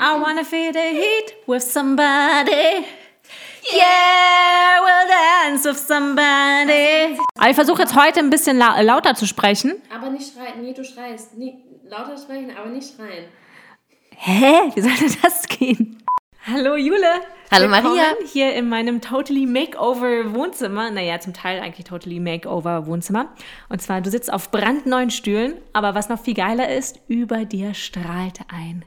I wanna feel the heat with somebody. Yeah, we'll dance with somebody. Aber ich versuche jetzt heute ein bisschen la lauter zu sprechen. Aber nicht schreien. Nee, du schreist. Nee, lauter sprechen, aber nicht schreien. Hä? Wie soll denn das gehen? Hallo Jule. Hallo Willkommen Maria. Hier in meinem Totally Makeover Wohnzimmer. Naja, zum Teil eigentlich Totally Makeover Wohnzimmer. Und zwar, du sitzt auf brandneuen Stühlen, aber was noch viel geiler ist, über dir strahlt ein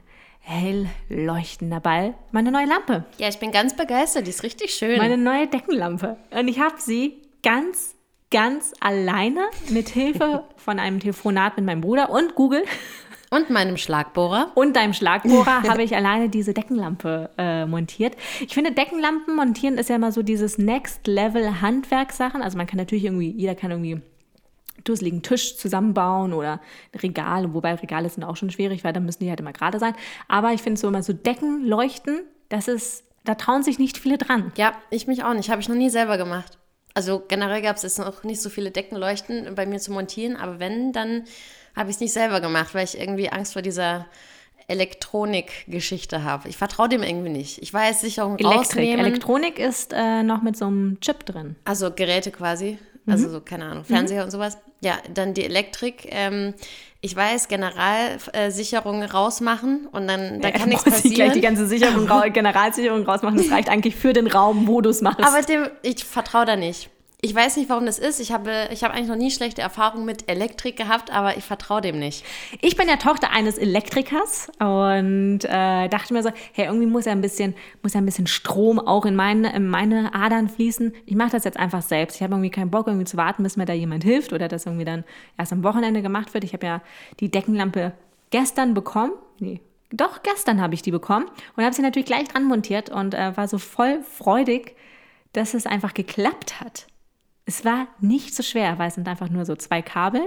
hell leuchtender Ball. Meine neue Lampe. Ja, ich bin ganz begeistert. Die ist richtig schön. Meine neue Deckenlampe. Und ich habe sie ganz, ganz alleine mit Hilfe von einem Telefonat mit meinem Bruder und Google Und meinem Schlagbohrer. und deinem Schlagbohrer habe ich alleine diese Deckenlampe äh, montiert. Ich finde, Deckenlampen montieren ist ja immer so dieses Next-Level-Handwerkssachen. Also man kann natürlich irgendwie, jeder kann irgendwie dusseligen Tisch zusammenbauen oder ein Regal, wobei Regale sind auch schon schwierig, weil dann müssen die halt immer gerade sein. Aber ich finde so immer so Decken leuchten, das ist, da trauen sich nicht viele dran. Ja, ich mich auch nicht. Habe ich noch nie selber gemacht. Also generell gab es jetzt noch nicht so viele Deckenleuchten bei mir zu montieren, aber wenn, dann habe ich es nicht selber gemacht, weil ich irgendwie Angst vor dieser Elektronik-Geschichte habe. Ich vertraue dem irgendwie nicht. Ich weiß, Sicherung Elektrik. rausnehmen. Elektronik ist äh, noch mit so einem Chip drin. Also Geräte quasi, also Mhm. so, keine Ahnung, Fernseher und sowas. Ja, dann die Elektrik. Ähm, ich weiß, Generalsicherungen rausmachen und dann da kann nichts ich gleich die passieren. ganze Sicherung, ra- Generalsicherung rausmachen. Das reicht eigentlich für den Raum, wo du es machst. Aber dem, ich vertraue da nicht. Ich weiß nicht, warum das ist. Ich habe, ich habe eigentlich noch nie schlechte Erfahrungen mit Elektrik gehabt, aber ich vertraue dem nicht. Ich bin ja Tochter eines Elektrikers und äh, dachte mir so, hey, irgendwie muss ja ein bisschen, muss ja ein bisschen Strom auch in meine, in meine Adern fließen. Ich mache das jetzt einfach selbst. Ich habe irgendwie keinen Bock, irgendwie zu warten, bis mir da jemand hilft oder das irgendwie dann erst am Wochenende gemacht wird. Ich habe ja die Deckenlampe gestern bekommen. Nee. Doch, gestern habe ich die bekommen und habe sie natürlich gleich dran montiert und äh, war so voll freudig, dass es einfach geklappt hat. Es war nicht so schwer, weil es sind einfach nur so zwei Kabel,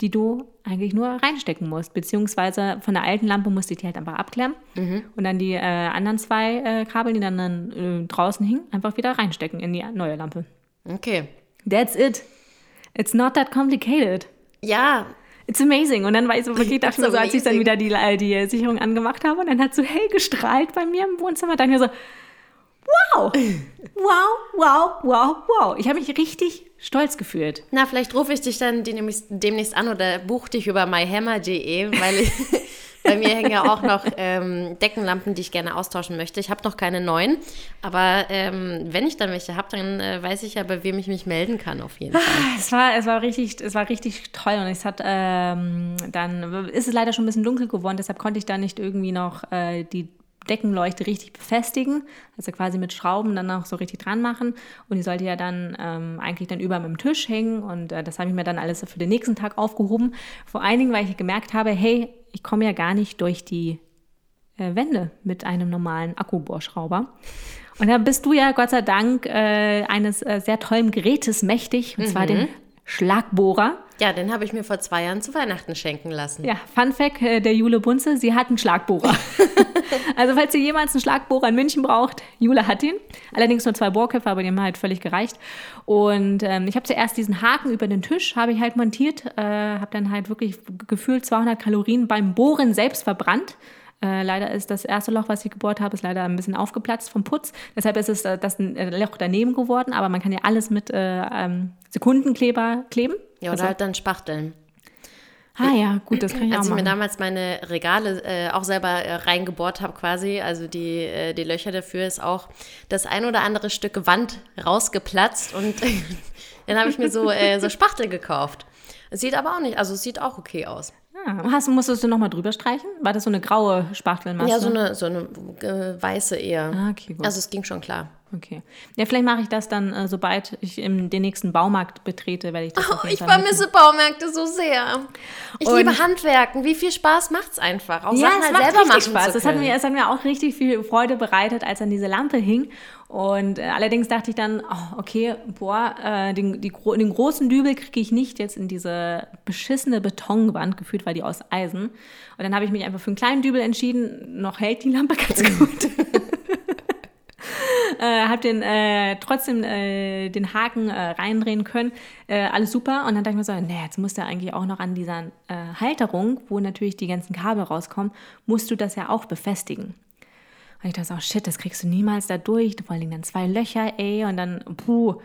die du eigentlich nur reinstecken musst. Beziehungsweise von der alten Lampe musste ich die halt einfach abklemmen und dann die äh, anderen zwei äh, Kabel, die dann, dann äh, draußen hingen, einfach wieder reinstecken in die neue Lampe. Okay. That's it. It's not that complicated. Ja, It's amazing. Und dann war ich so wirklich, dachte mir so, als ich dann wieder die, äh, die Sicherung angemacht habe und dann hat so hell gestrahlt bei mir im Wohnzimmer, ich mir so, wow, wow, wow, wow, wow. Ich habe mich richtig stolz gefühlt. na, vielleicht rufe ich dich dann demnächst, an oder buche dich über myhammer.de, weil ich, bei mir hängen ja auch noch ähm, Deckenlampen, die ich gerne austauschen möchte. Ich habe noch keine neuen, aber ähm, wenn ich dann welche habe, dann äh, weiß ich ja, bei wem ich mich melden kann auf jeden Fall. Es war, es war richtig, es war richtig toll und es hat ähm, dann ist es leider schon ein bisschen dunkel geworden, deshalb konnte ich da nicht irgendwie noch äh, die Deckenleuchte richtig befestigen, also quasi mit Schrauben dann auch so richtig dran machen und die sollte ja dann ähm, eigentlich dann über meinem Tisch hängen und äh, das habe ich mir dann alles für den nächsten Tag aufgehoben. Vor allen Dingen, weil ich gemerkt habe, hey, ich komme ja gar nicht durch die äh, Wände mit einem normalen Akkubohrschrauber. Und da bist du ja Gott sei Dank äh, eines äh, sehr tollen Gerätes mächtig, und zwar den Schlagbohrer. Ja, den habe ich mir vor zwei Jahren zu Weihnachten schenken lassen. Ja, Fun Fact äh, der Jule Bunze, sie hat einen Schlagbohrer. also falls ihr jemals einen Schlagbohrer in München braucht, Jule hat ihn. Allerdings nur zwei Bohrköpfe, aber die haben halt völlig gereicht. Und ähm, ich habe zuerst diesen Haken über den Tisch, habe ich halt montiert, äh, habe dann halt wirklich gefühlt 200 Kalorien beim Bohren selbst verbrannt. Äh, leider ist das erste Loch, was ich gebohrt habe, ist leider ein bisschen aufgeplatzt vom Putz. Deshalb ist es äh, das äh, Loch daneben geworden, aber man kann ja alles mit äh, ähm, Sekundenkleber kleben. Ja, oder halt dann Spachteln. Ah ja, gut, das kann ich auch Als ich mir machen. damals meine Regale äh, auch selber äh, reingebohrt habe, quasi, also die, äh, die Löcher dafür ist auch das ein oder andere Stück Wand rausgeplatzt und dann habe ich mir so, äh, so Spachtel gekauft. Es sieht aber auch nicht, also es sieht auch okay aus. Ah, hast, musstest du nochmal drüber streichen? War das so eine graue Spachtelmasse? Ja, so eine, so eine äh, weiße eher. Ah, okay, gut. Also es ging schon klar. Okay. Ja, vielleicht mache ich das dann, äh, sobald ich in den nächsten Baumarkt betrete, werde ich das Oh, ich vermisse Baumärkte so sehr. Ich Und- liebe Handwerken. Wie viel Spaß macht's einfach? Auch Ja, Sachen es halt macht selber machen Spaß. Das hat, mir, es hat mir auch richtig viel Freude bereitet, als dann diese Lampe hing. Und äh, allerdings dachte ich dann, oh, okay, boah, äh, den, die, den großen Dübel kriege ich nicht jetzt in diese beschissene Betonwand, gefühlt war die aus Eisen. Und dann habe ich mich einfach für einen kleinen Dübel entschieden. Noch hält die Lampe ganz gut. äh, habe den äh, trotzdem äh, den Haken äh, reindrehen können. Äh, alles super. Und dann dachte ich mir so, nee, jetzt musst du eigentlich auch noch an dieser äh, Halterung, wo natürlich die ganzen Kabel rauskommen, musst du das ja auch befestigen. Und ich dachte so, oh shit, das kriegst du niemals da durch. Vor allem dann zwei Löcher, ey. Und dann, puh,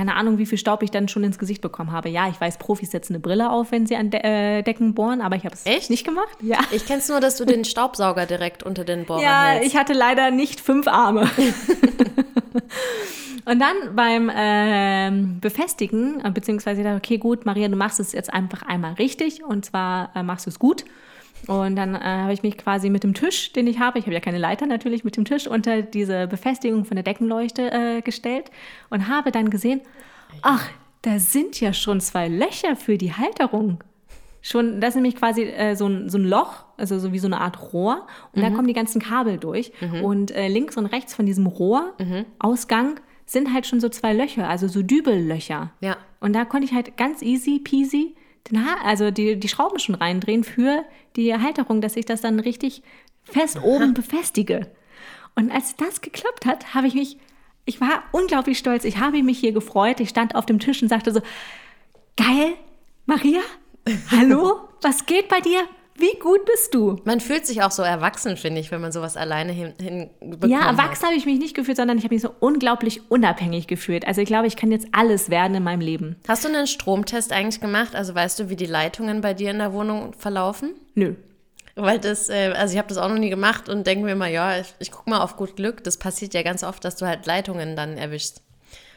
keine Ahnung, wie viel Staub ich dann schon ins Gesicht bekommen habe. Ja, ich weiß, Profis setzen eine Brille auf, wenn sie an De äh, Decken bohren, aber ich habe es nicht gemacht. Ja. Ich kenn's nur, dass du den Staubsauger direkt unter den Bohrer Ja, hältst. ich hatte leider nicht fünf Arme. Und dann beim ähm, Befestigen, äh, beziehungsweise okay, gut, Maria, du machst es jetzt einfach einmal richtig und zwar äh, machst du es gut. Und dann äh, habe ich mich quasi mit dem Tisch, den ich habe, ich habe ja keine Leiter natürlich, mit dem Tisch unter diese Befestigung von der Deckenleuchte äh, gestellt und habe dann gesehen, ach, da sind ja schon zwei Löcher für die Halterung. Schon, das ist nämlich quasi äh, so, ein, so ein Loch, also so wie so eine Art Rohr. Und da kommen die ganzen Kabel durch. Und äh, links und rechts von diesem Rohrausgang sind halt schon so zwei Löcher, also so Dübellöcher. Ja. Und da konnte ich halt ganz easy peasy den ha also die, die Schrauben schon reindrehen für die Halterung, dass ich das dann richtig fest oben befestige. Und als das geklappt hat, habe ich mich, ich war unglaublich stolz. Ich habe mich hier gefreut. Ich stand auf dem Tisch und sagte so, geil, Maria, hallo, was geht bei dir? Wie gut bist du? Man fühlt sich auch so erwachsen, finde ich, wenn man sowas alleine hin, hinbekommen Ja, erwachsen habe ich mich nicht gefühlt, sondern ich habe mich so unglaublich unabhängig gefühlt. Also ich glaube, ich kann jetzt alles werden in meinem Leben. Hast du einen Stromtest eigentlich gemacht? Also weißt du, wie die Leitungen bei dir in der Wohnung verlaufen? Nö. Weil das, äh, also ich habe das auch noch nie gemacht und denke mir mal, ja, ich, ich gucke mal auf gut Glück. Das passiert ja ganz oft, dass du halt Leitungen dann erwischst.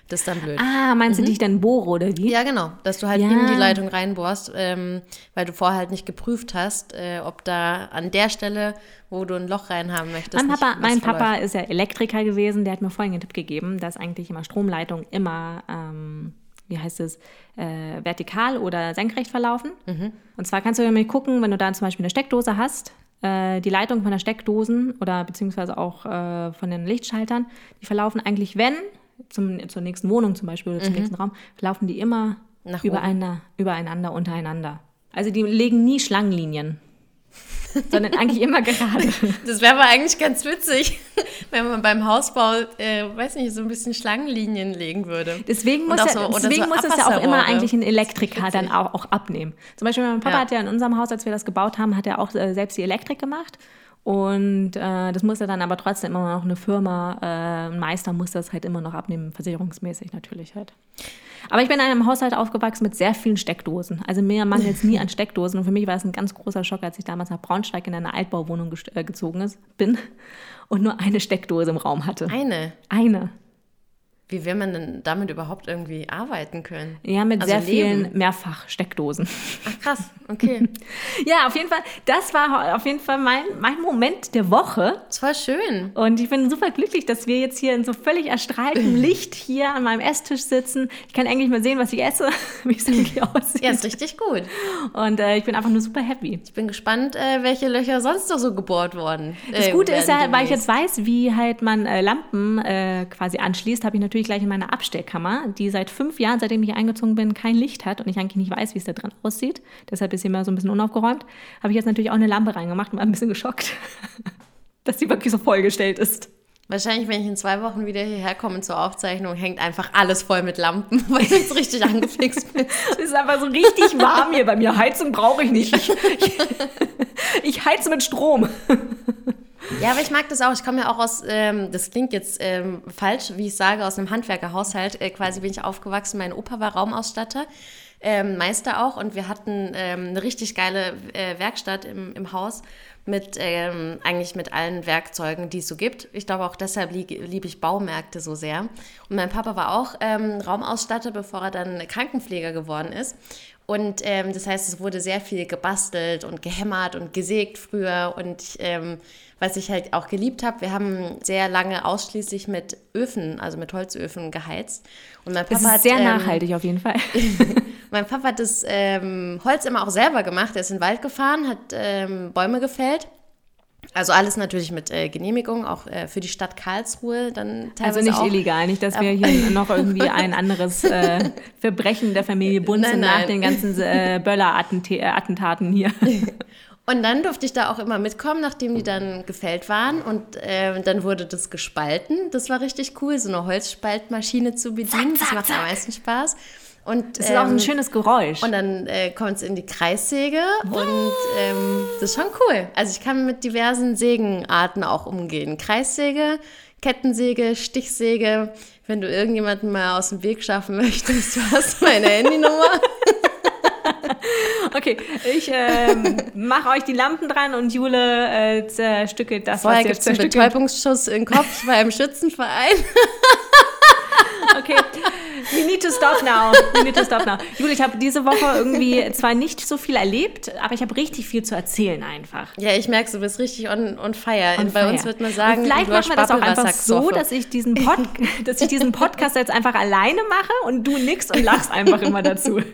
Das ist dann blöd. Ah, meinst du, die dann bohre oder wie? Ja, genau. Dass du halt Ja. in die Leitung reinbohrst, ähm, weil du vorher halt nicht geprüft hast, äh, ob da an der Stelle, wo du ein Loch reinhaben möchtest, Mein Papa, mein. Papa ist ja Elektriker gewesen, der hat mir vorhin einen Tipp gegeben, dass eigentlich immer Stromleitungen immer, ähm, wie heißt es, äh, vertikal oder senkrecht verlaufen. Und zwar kannst du mal gucken, wenn du da zum Beispiel eine Steckdose hast, äh, die Leitung von der Steckdosen oder beziehungsweise auch äh, von den Lichtschaltern, die verlaufen eigentlich, wenn, zum, zur nächsten Wohnung zum Beispiel oder zum nächsten Raum, verlaufen die immer Nach übereinander, übereinander, untereinander. Also die legen nie Schlangenlinien, sondern eigentlich immer gerade. Das wäre aber eigentlich ganz witzig, wenn man beim Hausbau, äh, weiß nicht, so ein bisschen Schlangenlinien legen würde. Deswegen muss, er, so- deswegen so muss es ja auch immer eigentlich ein Elektriker dann auch, auch abnehmen. Zum Beispiel mein Papa Ja. hat ja in unserem Haus, als wir das gebaut haben, hat er auch äh, selbst die Elektrik gemacht. Und äh, das muss er dann aber trotzdem immer noch eine Firma, äh, ein Meister muss das halt immer noch abnehmen, versicherungsmäßig natürlich halt. Aber ich bin in einem Haushalt aufgewachsen mit sehr vielen Steckdosen. Also mir mangelt es nie an Steckdosen. Und für mich war es ein ganz großer Schock, als ich damals nach Braunschweig in eine Altbauwohnung äh, gezogen ist, bin und nur eine Steckdose im Raum hatte. Eine. Eine. Wie will man denn damit überhaupt irgendwie arbeiten können? Ja, mit Also sehr leben. vielen Mehrfach-Steckdosen. Ach krass, okay. Ja, auf jeden Fall, das war auf jeden Fall mein, mein Moment der Woche. Das war schön. Und ich bin super glücklich, dass wir jetzt hier in so völlig erstrahltem Licht hier an meinem Esstisch sitzen. Ich kann eigentlich mal sehen, was ich esse, wie es irgendwie aussieht. Ja, ist richtig gut. Und äh, ich bin einfach nur super happy. Ich bin gespannt, äh, welche Löcher sonst noch so gebohrt wurden. Das Gute ist ja, weil ich jetzt weiß, wie halt man äh, Lampen äh, quasi anschließt, habe ich natürlich gleich in meiner Abstellkammer, die seit fünf Jahren, seitdem ich eingezogen bin, kein Licht hat und ich eigentlich nicht weiß, wie es da drin aussieht. Deshalb ist sie immer so ein bisschen unaufgeräumt. Habe ich jetzt natürlich auch eine Lampe reingemacht und war ein bisschen geschockt, dass sie wirklich so vollgestellt ist. Wahrscheinlich, wenn ich in zwei Wochen wieder hierher komme zur Aufzeichnung, hängt einfach alles voll mit Lampen, weil du jetzt richtig angefixt bist. Es ist einfach so richtig warm hier bei mir. Heizung brauche ich nicht. Ich, ich, ich heize mit Strom. Ja, aber ich mag das auch. Ich komme ja auch aus, ähm, das klingt jetzt ähm, falsch, wie ich sage, aus einem Handwerkerhaushalt. Äh, quasi bin ich aufgewachsen. Mein Opa war Raumausstatter, ähm, Meister auch. Und wir hatten ähm, eine richtig geile äh, Werkstatt im, im Haus mit ähm, eigentlich mit allen Werkzeugen, die es so gibt. Ich glaube auch deshalb lieb, liebe ich Baumärkte so sehr. Und mein Papa war auch ähm, Raumausstatter, bevor er dann Krankenpfleger geworden ist. Und ähm, das heißt, es wurde sehr viel gebastelt und gehämmert und gesägt früher. Und ähm, was ich halt auch geliebt habe, wir haben sehr lange ausschließlich mit Öfen, also mit Holzöfen geheizt. Und mein Papa Das ist hat, sehr ähm, nachhaltig auf jeden Fall. mein Papa hat das ähm, Holz immer auch selber gemacht. Er ist in den Wald gefahren, hat ähm, Bäume gefällt. Also alles natürlich mit äh, Genehmigung, auch äh, für die Stadt Karlsruhe dann teilweise Also nicht auch. illegal, nicht, dass wir hier noch irgendwie ein anderes äh, Verbrechen der Familie Bunzen Nein, nach den ganzen äh, Böller-Attentaten hier. Und dann durfte ich da auch immer mitkommen, nachdem die dann gefällt waren. Und äh, dann wurde das gespalten. Das war richtig cool, so eine Holzspaltmaschine zu bedienen. Zack, zack, das macht am zack. meisten Spaß. Und, Das ist auch ähm, ein schönes Geräusch. und dann äh, kommt es in die Kreissäge und ähm, das ist schon cool. Also ich kann mit diversen Sägenarten auch umgehen. Kreissäge, Kettensäge, Stichsäge. Wenn du irgendjemanden mal aus dem Weg schaffen möchtest, du hast meine Handynummer. Okay, ich ähm, mache euch die Lampen dran und Jule äh, zerstückelt das, Vorher was ihr gibt es einen Betäubungsschuss den Kopf. Ich war im Schützenverein. Okay, we need to stop now. We need to stop now. Jule, ich habe diese Woche irgendwie zwar nicht so viel erlebt, aber ich habe richtig viel zu erzählen einfach. Ja, ich merke, du bist richtig on, on fire. On Bei fire. uns wird man sagen, Und vielleicht machen wir das auch einfach so, dass ich, diesen Pod dass ich diesen Podcast jetzt einfach alleine mache und du nix und lachst einfach immer dazu.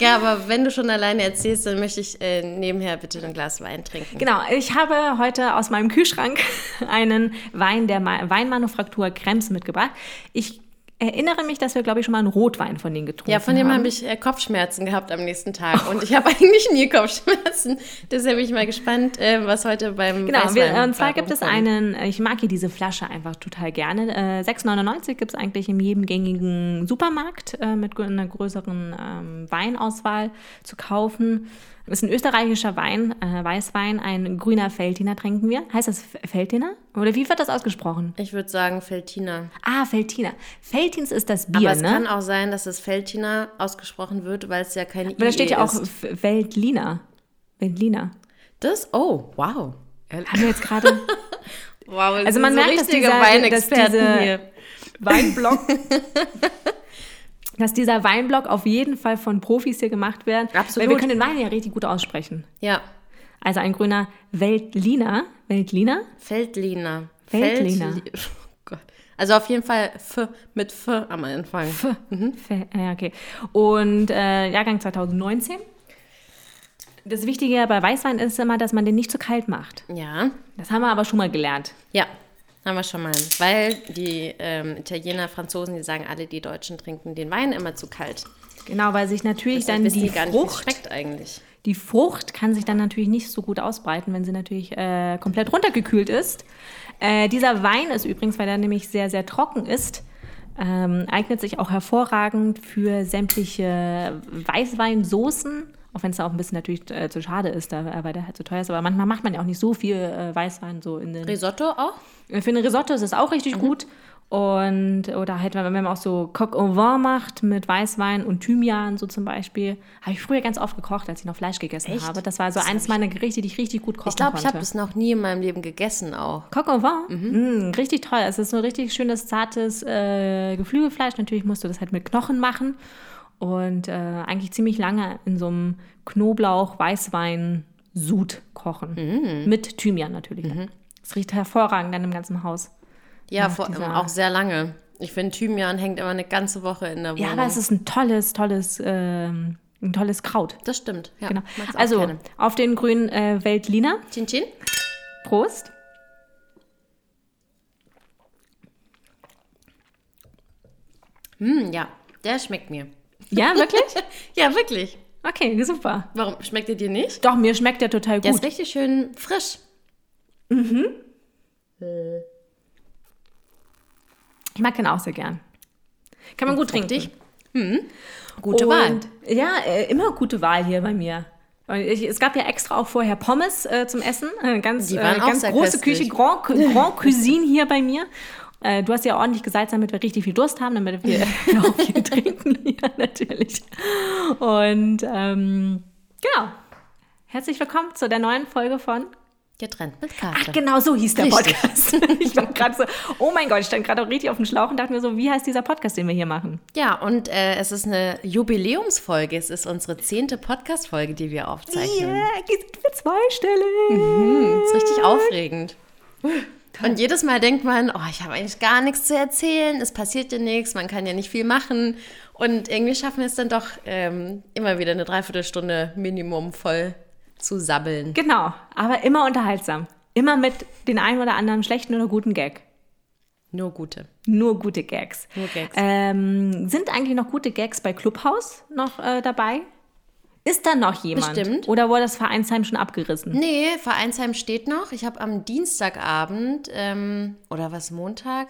Ja, aber wenn du schon alleine erzählst, dann möchte ich äh, nebenher bitte ein Glas Wein trinken. Genau, ich habe heute aus meinem Kühlschrank einen Wein der Ma Weinmanufaktur Krems mitgebracht. Ich erinnere mich, dass wir, glaube ich, schon mal einen Rotwein von denen getrunken Ja, von dem haben. habe ich äh, Kopfschmerzen gehabt am nächsten Tag. Und ich habe eigentlich nie Kopfschmerzen. Deshalb bin ich mal gespannt, äh, was heute beim Genau, wir, und zwar gibt es einen, ich mag hier diese Flasche einfach total gerne. Äh, 6,99 gibt es eigentlich in jedem gängigen Supermarkt äh, mit einer größeren ähm, Weinauswahl zu kaufen. Das ist ein österreichischer Wein, äh, Weißwein, ein grüner Feldiner trinken wir. Heißt das F- Feldiner? Oder wie wird das ausgesprochen? Ich würde sagen Feltina. Ah, Feltiner. Feltins ist das Bier, Aber es ne? kann auch sein, dass es Feltina ausgesprochen wird, weil es ja kein Aber da steht IE ja auch Veltliner. Veltliner. Das? Oh, wow. Haben wir jetzt gerade Wow, das Also man so merkt, dass dieser- Weinexperten dass diese- hier. Weinblock. dass dieser Weinblock auf jeden Fall von Profis hier gemacht wird. Absolut. Weil wir können den Wein ja richtig gut aussprechen. Ja, Also ein grüner Veltliner. Veltliner? Feldliner. Veltliner. Feldli- Oh Gott. Also auf jeden Fall F mit F am Anfang. F. Fe- Ja, okay. Und äh, Jahrgang 2019. Das Wichtige bei Weißwein ist immer, dass man den nicht zu kalt macht. Ja, Das haben wir aber schon mal gelernt. ja, haben wir schon mal. Weil die ähm, Italiener, Franzosen, die sagen alle, die Deutschen trinken den Wein immer zu kalt. Genau, weil sich natürlich Deshalb dann die die Frucht schmeckt eigentlich. Die Frucht kann sich dann natürlich nicht so gut ausbreiten, wenn sie natürlich äh, komplett runtergekühlt ist. Äh, dieser Wein ist übrigens, weil er nämlich sehr, sehr trocken ist, ähm, eignet sich auch hervorragend für sämtliche Weißweinsoßen. Auch wenn es da auch ein bisschen natürlich äh, zu schade ist, da, weil der halt so teuer ist. Aber manchmal macht man ja auch nicht so viel äh, Weißwein so in den Risotto auch? äh, Für eine Risotto ist es auch richtig Mhm. gut. Und, oder halt, wenn man auch so Coq au vin macht mit Weißwein und Thymian, so zum Beispiel. Habe ich früher ganz oft gekocht, als ich noch Fleisch gegessen Echt? habe. Das war so eines meiner Gerichte, die ich richtig gut kochen Ich glaube, ich konnte. habe es noch nie in meinem Leben gegessen auch. Coq au vin? Mm, richtig toll. Es ist so richtig schönes, zartes äh, Geflügelfleisch. Natürlich musst du das halt mit Knochen machen. Und äh, eigentlich ziemlich lange in so einem Knoblauch-Weißwein-Sud kochen. Mm. Mit Thymian natürlich. Mhm. Das riecht hervorragend dann im ganzen Haus. Ja, vor, auch sehr lange. Ich finde, Thymian hängt immer eine ganze Woche in der Wohnung. Ja, aber es ist ein tolles, tolles, ähm, ein tolles Kraut. das stimmt. Ja, Genau. Also gerne. auf den grünen äh, Weltliner. Chin Chin? Prost. Hm, ja, der schmeckt mir. Ja, wirklich? Ja, wirklich. Okay, super. Warum schmeckt er dir nicht? Doch, mir schmeckt der total Der gut. ist richtig schön frisch. Ich mag den auch sehr gern. Kann man gut trinken. fruchtig. Gute Und, Wahl. Ja, äh, immer gute Wahl hier bei mir. Ich, es gab ja extra auch vorher Pommes äh, zum Essen. Äh, ganz Die äh, auch ganz große köstlich. Küche, Grand, Grand Cuisine hier bei mir. Äh, du hast ja ordentlich gesalzt, damit wir richtig viel Durst haben, damit wir auch viel trinken hier natürlich. Und ähm, genau. Herzlich willkommen zu der neuen Folge von Getrennt mit Karte. Ach, genau so hieß der Richtig. Podcast. Ich war gerade so, oh mein Gott, ich stand gerade auch richtig auf dem Schlauch und dachte mir so, wie heißt dieser Podcast, den wir hier machen? Ja, und äh, es ist eine Jubiläumsfolge. Es ist unsere zehnte Podcast-Folge, die wir aufzeichnen. Yeah, sind wir zweistellig. Das ist richtig aufregend. Und jedes Mal denkt man, oh, ich habe eigentlich gar nichts zu erzählen, es passiert ja nichts, man kann ja nicht viel machen. Und irgendwie schaffen wir es dann doch ähm, immer wieder eine Dreiviertelstunde Minimum voll zu sabbeln. Genau, aber immer unterhaltsam. Immer mit den einen oder anderen schlechten oder guten Gag. Nur gute. Nur gute Gags. Nur Gags. Ähm, sind eigentlich noch gute Gags bei Clubhouse noch äh, dabei? Ist da noch jemand? Bestimmt. Oder wurde das Vereinsheim schon abgerissen? Nee, Vereinsheim steht noch. Ich habe am Dienstagabend, ähm, oder was, Montag?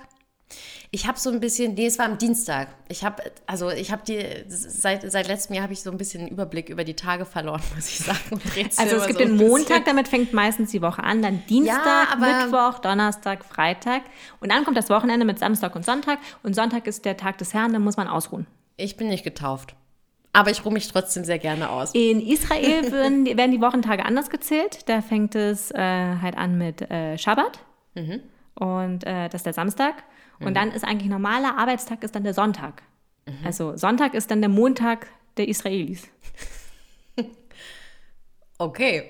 Ich habe so ein bisschen, nee, es war am Dienstag. Ich habe, also ich habe die, seit, seit letztem Jahr habe ich so ein bisschen Überblick über die Tage verloren, muss ich sagen. Also es gibt so den. Montag, damit fängt meistens die Woche an, dann Dienstag, aber- Mittwoch, Donnerstag, Freitag und dann kommt das Wochenende mit Samstag und Sonntag und Sonntag ist der Tag des Herrn, da muss man ausruhen. Ich bin nicht getauft. Aber ich ruhe mich trotzdem sehr gerne aus. In Israel werden die, werden die Wochentage anders gezählt. Da fängt es äh, halt an mit äh, Schabbat und äh, das ist der Samstag. Und dann ist eigentlich normaler Arbeitstag ist dann der Sonntag. Also Sonntag ist dann der Montag der Israelis. Okay.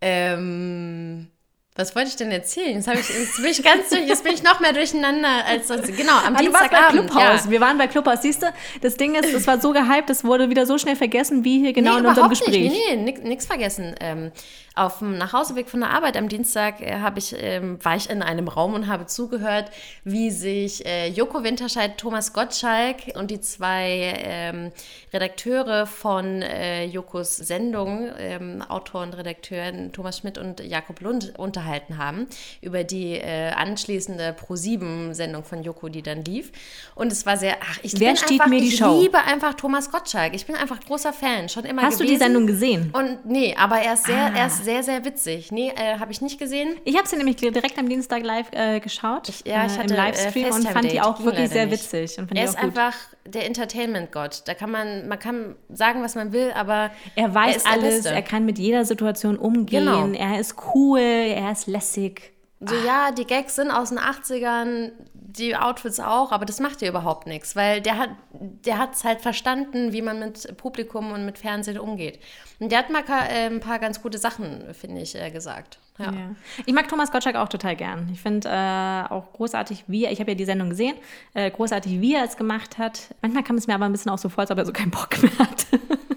Ähm, was wollte ich denn erzählen? Jetzt, hab ich, jetzt bin ich ganz durch, jetzt bin ich noch mehr durcheinander als sonst. Genau, am Ah, du warst bei Dienstagabend. Clubhouse. Ja. Wir waren bei Clubhouse. Siehst du, das Ding ist, es war so gehypt, es wurde wieder so schnell vergessen, wie hier genau nee, in unserem Gespräch. Nicht. Nee, nee, nix vergessen. Ähm, auf dem Nachhauseweg von der Arbeit am Dienstag äh, ich, ähm, war ich in einem Raum und habe zugehört, wie sich äh, Joko Winterscheid, Thomas Gottschalk und die zwei ähm, Redakteure von äh, Jokos Sendung, ähm, Autor und Redakteuren Thomas Schmidt und Jakob Lund, unterhalten haben über die äh, anschließende Pro-7-Sendung von Joko, die dann lief. Und es war sehr, ach, ich Wer bin stiehlt einfach, mir die ich Show? liebe einfach Thomas Gottschalk. Ich bin einfach großer Fan, schon immer Hast du gewesen. die Sendung gesehen? Und nee, aber er ist sehr, Ah. er ist sehr, sehr witzig. Nee, äh, habe ich nicht gesehen. Ich habe sie nämlich direkt am Dienstag live äh, geschaut. Ich, ja, ich äh, hatte im Livestream äh, und fand die auch wirklich sehr nicht. witzig. Er ist einfach der Entertainment-Gott. Da kann man, man kann sagen, was man will, aber Er weiß der alles, er kann mit jeder Situation umgehen, Genau. er ist cool, er ist lässig. So, ja, die Gags sind aus den 80ern, die Outfits auch, aber das macht dir überhaupt nichts, weil der hat der halt verstanden, wie man mit Publikum und mit Fernsehen umgeht. Und der hat mal äh, ein paar ganz gute Sachen, finde ich, äh, gesagt. Ja. Ja. Ich mag Thomas Gottschalk auch total gern. Ich finde äh, auch großartig, wie er, ich habe ja die Sendung gesehen, äh, großartig, wie er es gemacht hat. Manchmal kam es mir aber ein bisschen auch so vor, als ob er so keinen Bock mehr hat.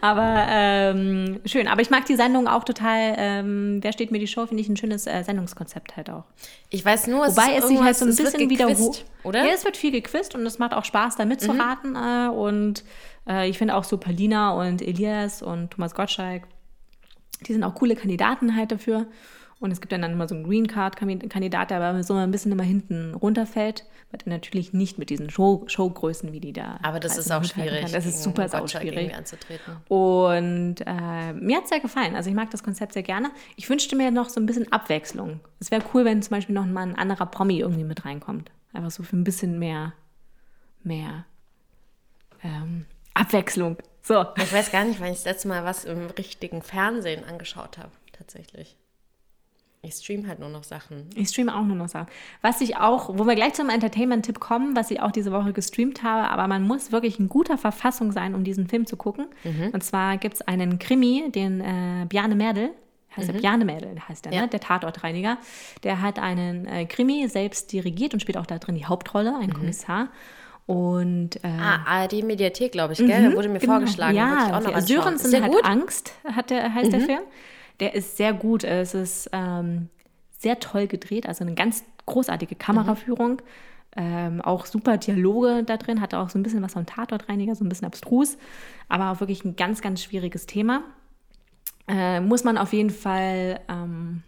aber ähm, schön. Aber ich mag die Sendung auch total. Ähm, Wer steht mir die Show? Finde ich ein schönes äh, Sendungskonzept halt auch. Ich weiß nur, es Wobei ist es sich halt so ein bisschen wiederholt. oder? Mhm. Ja, es wird viel gequizt und es macht auch Spaß, da mitzuraten. Äh, und äh, ich finde auch so Palina und Elias und Thomas Gottschalk, die sind auch coole Kandidaten halt dafür. Und es gibt dann, dann immer so einen Green Card-Kandidat, der aber so ein bisschen immer hinten runterfällt, weil er natürlich nicht mit diesen Show Showgrößen, wie die da. Aber das ist auch schwierig. kann. Das ist super irgendwie anzutreten. Und äh, mir hat es sehr gefallen. Also ich mag das Konzept sehr gerne. Ich wünschte mir noch so ein bisschen Abwechslung. Es wäre cool, wenn zum Beispiel noch mal ein anderer Promi irgendwie mit reinkommt. Einfach so für ein bisschen mehr, mehr ähm, Abwechslung. So. Ich weiß gar nicht, wann ich das letzte Mal was im richtigen Fernsehen angeschaut habe, tatsächlich. Ich stream halt nur noch Sachen. Ich streame auch nur noch Sachen. Was ich auch, wo wir gleich zum Entertainment-Tipp kommen, was ich auch diese Woche gestreamt habe, aber man muss wirklich in guter Verfassung sein, um diesen Film zu gucken. Und zwar gibt es einen Krimi, den äh, Bjarne Mädel, heißt der Bjarne Mädel, heißt der, Ja. ne? der Tatortreiniger. Der hat einen äh, Krimi selbst dirigiert und spielt auch da drin die Hauptrolle, ein Kommissar. Und äh, Ah, ARD-Mediathek, glaube ich, gell? Wurde mir Genau. vorgeschlagen. Ja, der hat? Mhm. Angst, hat der, heißt der Film. Der ist sehr gut. Es ist ähm, sehr toll gedreht, also eine ganz großartige Kameraführung. Ähm, auch super Dialoge da drin, hat auch so ein bisschen was von Tatortreiniger, so ein bisschen abstrus, aber auch wirklich ein ganz, ganz schwieriges Thema. Äh, muss man auf jeden Fall ähm,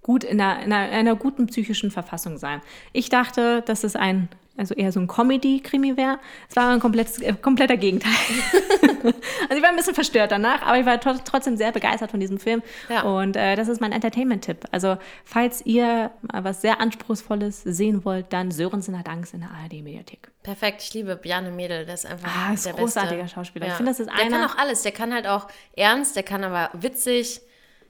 gut in einer, in, einer, in einer guten psychischen Verfassung sein. Ich dachte, dass es ein, also eher so ein Comedy-Krimi wäre. Es war ein komplettes, äh, kompletter Gegenteil. also ich war ein bisschen verstört danach, aber ich war tr- trotzdem sehr begeistert von diesem Film. Ja. Und äh, das ist mein Entertainment-Tipp. Also falls ihr mal was sehr Anspruchsvolles sehen wollt, dann Sörensen hat Angst in der ARD-Mediathek. Perfekt, ich liebe Bjarne Mädel, der ist einfach Ah, ist der großartiger beste. Schauspieler. Ich finde, das ist Der kann einer- auch alles, der kann halt auch ernst, der kann aber witzig,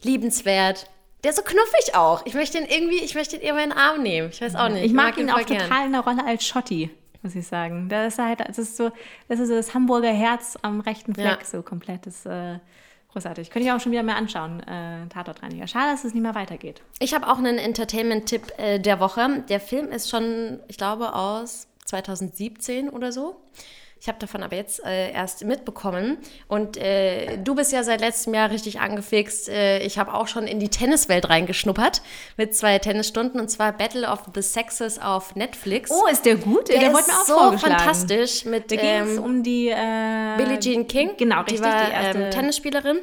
liebenswert. Der ist so knuffig auch. Ich möchte ihn irgendwie, ich möchte ihn immer in den Arm nehmen. Ich weiß auch nicht. Ich mag, ihn auch voll gern. total in der Rolle als Schotti, muss ich sagen. Da ist halt, das ist so, das ist so das Hamburger Herz am rechten Fleck, Ja. so komplett. Das ist äh, großartig. Könnte ich auch schon wieder mehr anschauen, äh, Tatortreiniger. Schade, dass es nicht mehr weitergeht. Ich habe auch einen Entertainment-Tipp äh, der Woche. Der Film ist schon, ich glaube, aus 2017 oder so. Ich habe davon aber jetzt äh, erst mitbekommen. Und äh, du bist ja seit letztem Jahr richtig angefixt. Äh, ich habe auch schon in die Tenniswelt reingeschnuppert mit zwei Tennisstunden und zwar Battle of the Sexes auf Netflix. Oh, ist der gut? der, der ist mir auch so vorgeschlagen. fantastisch mit Da ähm, um die äh, Billie Jean King. Genau, richtig. Die war die erste, ähm, Tennisspielerin.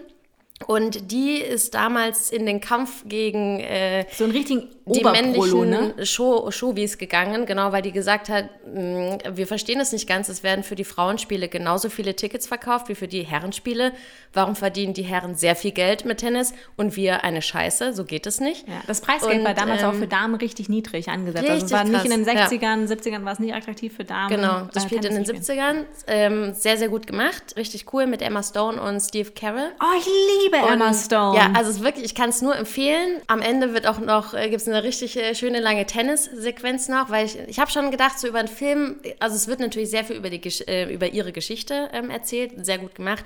Und die ist damals in den Kampf gegen äh, so einen richtigen die männlichen ne? Show, Showbiz gegangen, genau, weil die gesagt hat, mh, wir verstehen es nicht ganz, es werden für die Frauenspiele genauso viele Tickets verkauft wie für die Herrenspiele. Warum verdienen die Herren sehr viel Geld mit Tennis und wir eine Scheiße? So geht es nicht. Ja, das Preisgeld Und, war damals auch ähm, für Damen richtig niedrig angesetzt. also es richtig war nicht in den krass, 60ern, 70ern war es nicht attraktiv für Damen. Genau, das äh, spielt in den Tennis zu spielen. 70ern. Ähm, sehr, sehr gut gemacht. Richtig cool mit Emma Stone und Steve Carell. Oh, ich liebe Emma Und, Stone. Ja, also wirklich, ich kann es nur empfehlen. Am Ende wird auch noch, äh, gibt es eine richtig äh, schöne lange Tennissequenz noch, weil ich, ich habe schon gedacht, so über einen Film, also es wird natürlich sehr viel über, die, äh, über ihre Geschichte ähm, erzählt, sehr gut gemacht.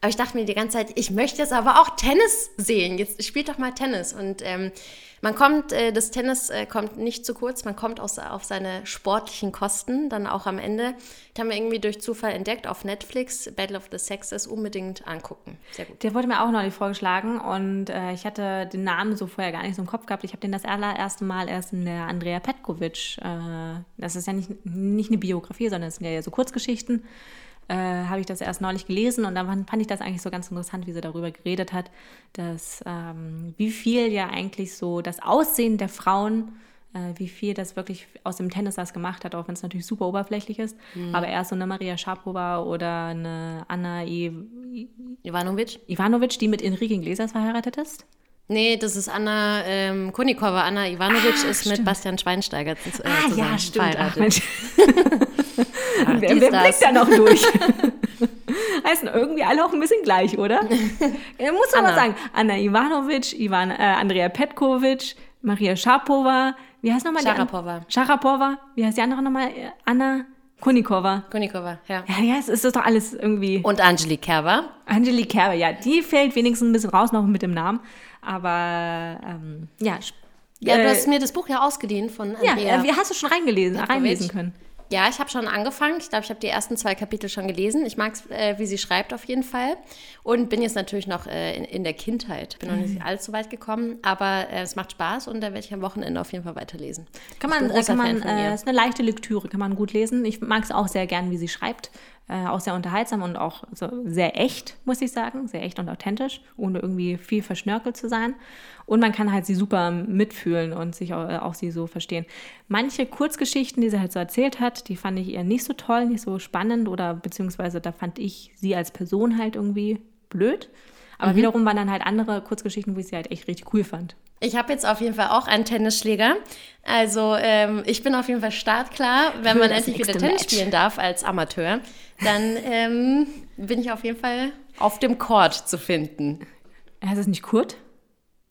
Aber ich dachte mir die ganze Zeit, ich möchte jetzt aber auch Tennis sehen. Jetzt spielt doch mal Tennis. Und ähm, man kommt, äh, das Tennis äh, kommt nicht zu kurz, man kommt aus, auf seine sportlichen Kosten dann auch am Ende. Ich habe mir irgendwie durch Zufall entdeckt auf Netflix, Battle of the Sexes, unbedingt angucken. Sehr gut. Der wurde mir auch neulich vorgeschlagen und äh, ich hatte den Namen so vorher gar nicht so im Kopf gehabt. Ich habe den das allererste Mal erst in der Andrea Petkovic, äh, das ist ja nicht, nicht eine Biografie, sondern es sind ja so Kurzgeschichten, äh, habe ich das erst neulich gelesen und dann fand, ich das eigentlich so ganz interessant, wie sie darüber geredet hat, dass ähm, wie viel ja eigentlich so das Aussehen der Frauen äh, wie viel das wirklich aus dem Tennis das gemacht hat, auch wenn es natürlich super oberflächlich ist. Aber erst so eine Maria Sharapova oder eine Anna I Ivanovic? Ivanovic, die mit Enrique Iglesias verheiratet ist. Nee, das ist Anna ähm, Konikova. Anna Ivanovic Ah, ist mit stimmt. Bastian Schweinsteiger zus- äh, Ah, zusammen ja, stimmt. Ach. Mensch. Ah, wer die wer blickt da noch durch? Heißen irgendwie alle auch ein bisschen gleich, oder? Ja, muss man mal Anna. sagen. Anna Ivanovic, Ivan, äh, Andrea Petkovic, Maria Sharapova, wie heißt nochmal die Sharapova. Sharapova, wie heißt die andere nochmal? Äh, Anna Konikova. Konikova, ja. Ja, ja, es ist doch alles irgendwie. Und Angelique Kerber. Angelique Kerber, ja, die fällt wenigstens ein bisschen raus noch mit dem Namen. Aber ähm, ja, Ja, du äh, hast mir das Buch ja ausgeliehen von ja, Andrea. äh, wie hast du schon reingelesen, reinlesen können? Ja, ich habe schon angefangen. Ich glaube, ich habe die ersten zwei Kapitel schon gelesen. Ich mag es, äh, wie sie schreibt auf jeden Fall. Und bin jetzt natürlich noch äh, in, in der Kindheit. Bin noch Mhm. nicht allzu weit gekommen, aber äh, es macht Spaß und da werde ich am Wochenende auf jeden Fall weiterlesen. Kann man, äh, kann man, äh, ist eine leichte Lektüre, kann man gut lesen. Ich mag es auch sehr gern, wie sie schreibt. Äh, auch sehr unterhaltsam und auch so sehr echt, muss ich sagen. Sehr echt und authentisch, ohne irgendwie viel verschnörkelt zu sein. Und man kann halt sie super mitfühlen und sich auch, äh, auch sie so verstehen. Manche Kurzgeschichten, die sie halt so erzählt hat, die fand ich eher nicht so toll, nicht so spannend oder beziehungsweise da fand ich sie als Person halt irgendwie blöd. Mhm. Aber wiederum waren dann halt andere Kurzgeschichten, wo ich sie halt echt richtig cool fand. Ich habe jetzt auf jeden Fall auch einen Tennisschläger. Also ähm, ich bin auf jeden Fall startklar, wenn man endlich wieder Tennis Match. spielen darf als Amateur. Dann ähm, bin ich auf jeden Fall auf dem Court zu finden. Heißt das nicht Kurt?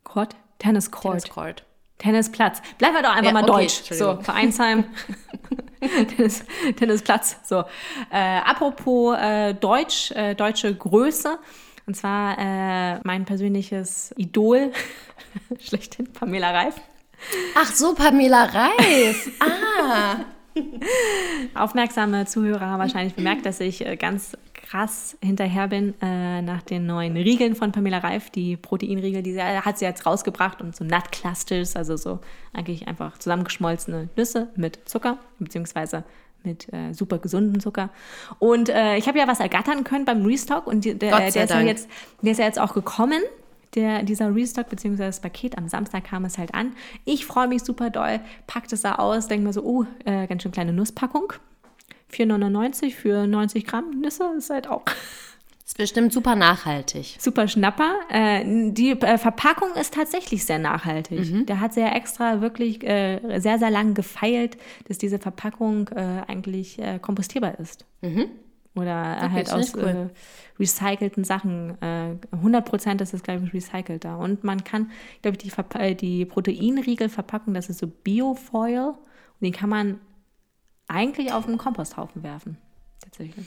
Court? Tennis Court. Tenniscourt. Tennisplatz. Bleiben wir doch einfach Ja, mal okay, deutsch. So. Vereinsheim. Tennis, Tennisplatz. So. Äh, apropos äh, Deutsch, äh, deutsche Größe. Und zwar äh, mein persönliches Idol, schlechthin, Pamela Reif. Ach so, Pamela Reif. Ah. Aufmerksame Zuhörer haben wahrscheinlich bemerkt, dass ich äh, ganz krass hinterher bin äh, nach den neuen Riegeln von Pamela Reif. Die Proteinriegel, die sie, hat sie jetzt rausgebracht und so Nut Clusters, also so eigentlich einfach zusammengeschmolzene Nüsse mit Zucker, beziehungsweise mit äh, super gesundem Zucker. Und äh, ich habe ja was ergattern können beim Restock und die, der, Gott der, ist ja jetzt, der ist ja jetzt auch gekommen. Der, dieser Restock bzw. das Paket am Samstag kam es halt an. Ich freue mich super doll, packt es da aus, denke mir so, oh, äh, ganz schön kleine Nusspackung. 4,99 für 90 Gramm Nüsse ist halt auch Ist bestimmt super nachhaltig. super Schnapper. Äh, die äh, Verpackung ist tatsächlich sehr nachhaltig. Der hat sehr extra wirklich äh, sehr, sehr lang gefeilt, dass diese Verpackung äh, eigentlich äh, kompostierbar ist. Oder halt das finde aus cool. äh, recycelten Sachen. Äh, 100 Prozent ist es, glaube ich, recycelt da. Und man kann, glaube ich, die, Verpa die Proteinriegel verpacken, das ist so Biofoil. Und die kann man eigentlich auf einen Komposthaufen werfen. Tatsächlich.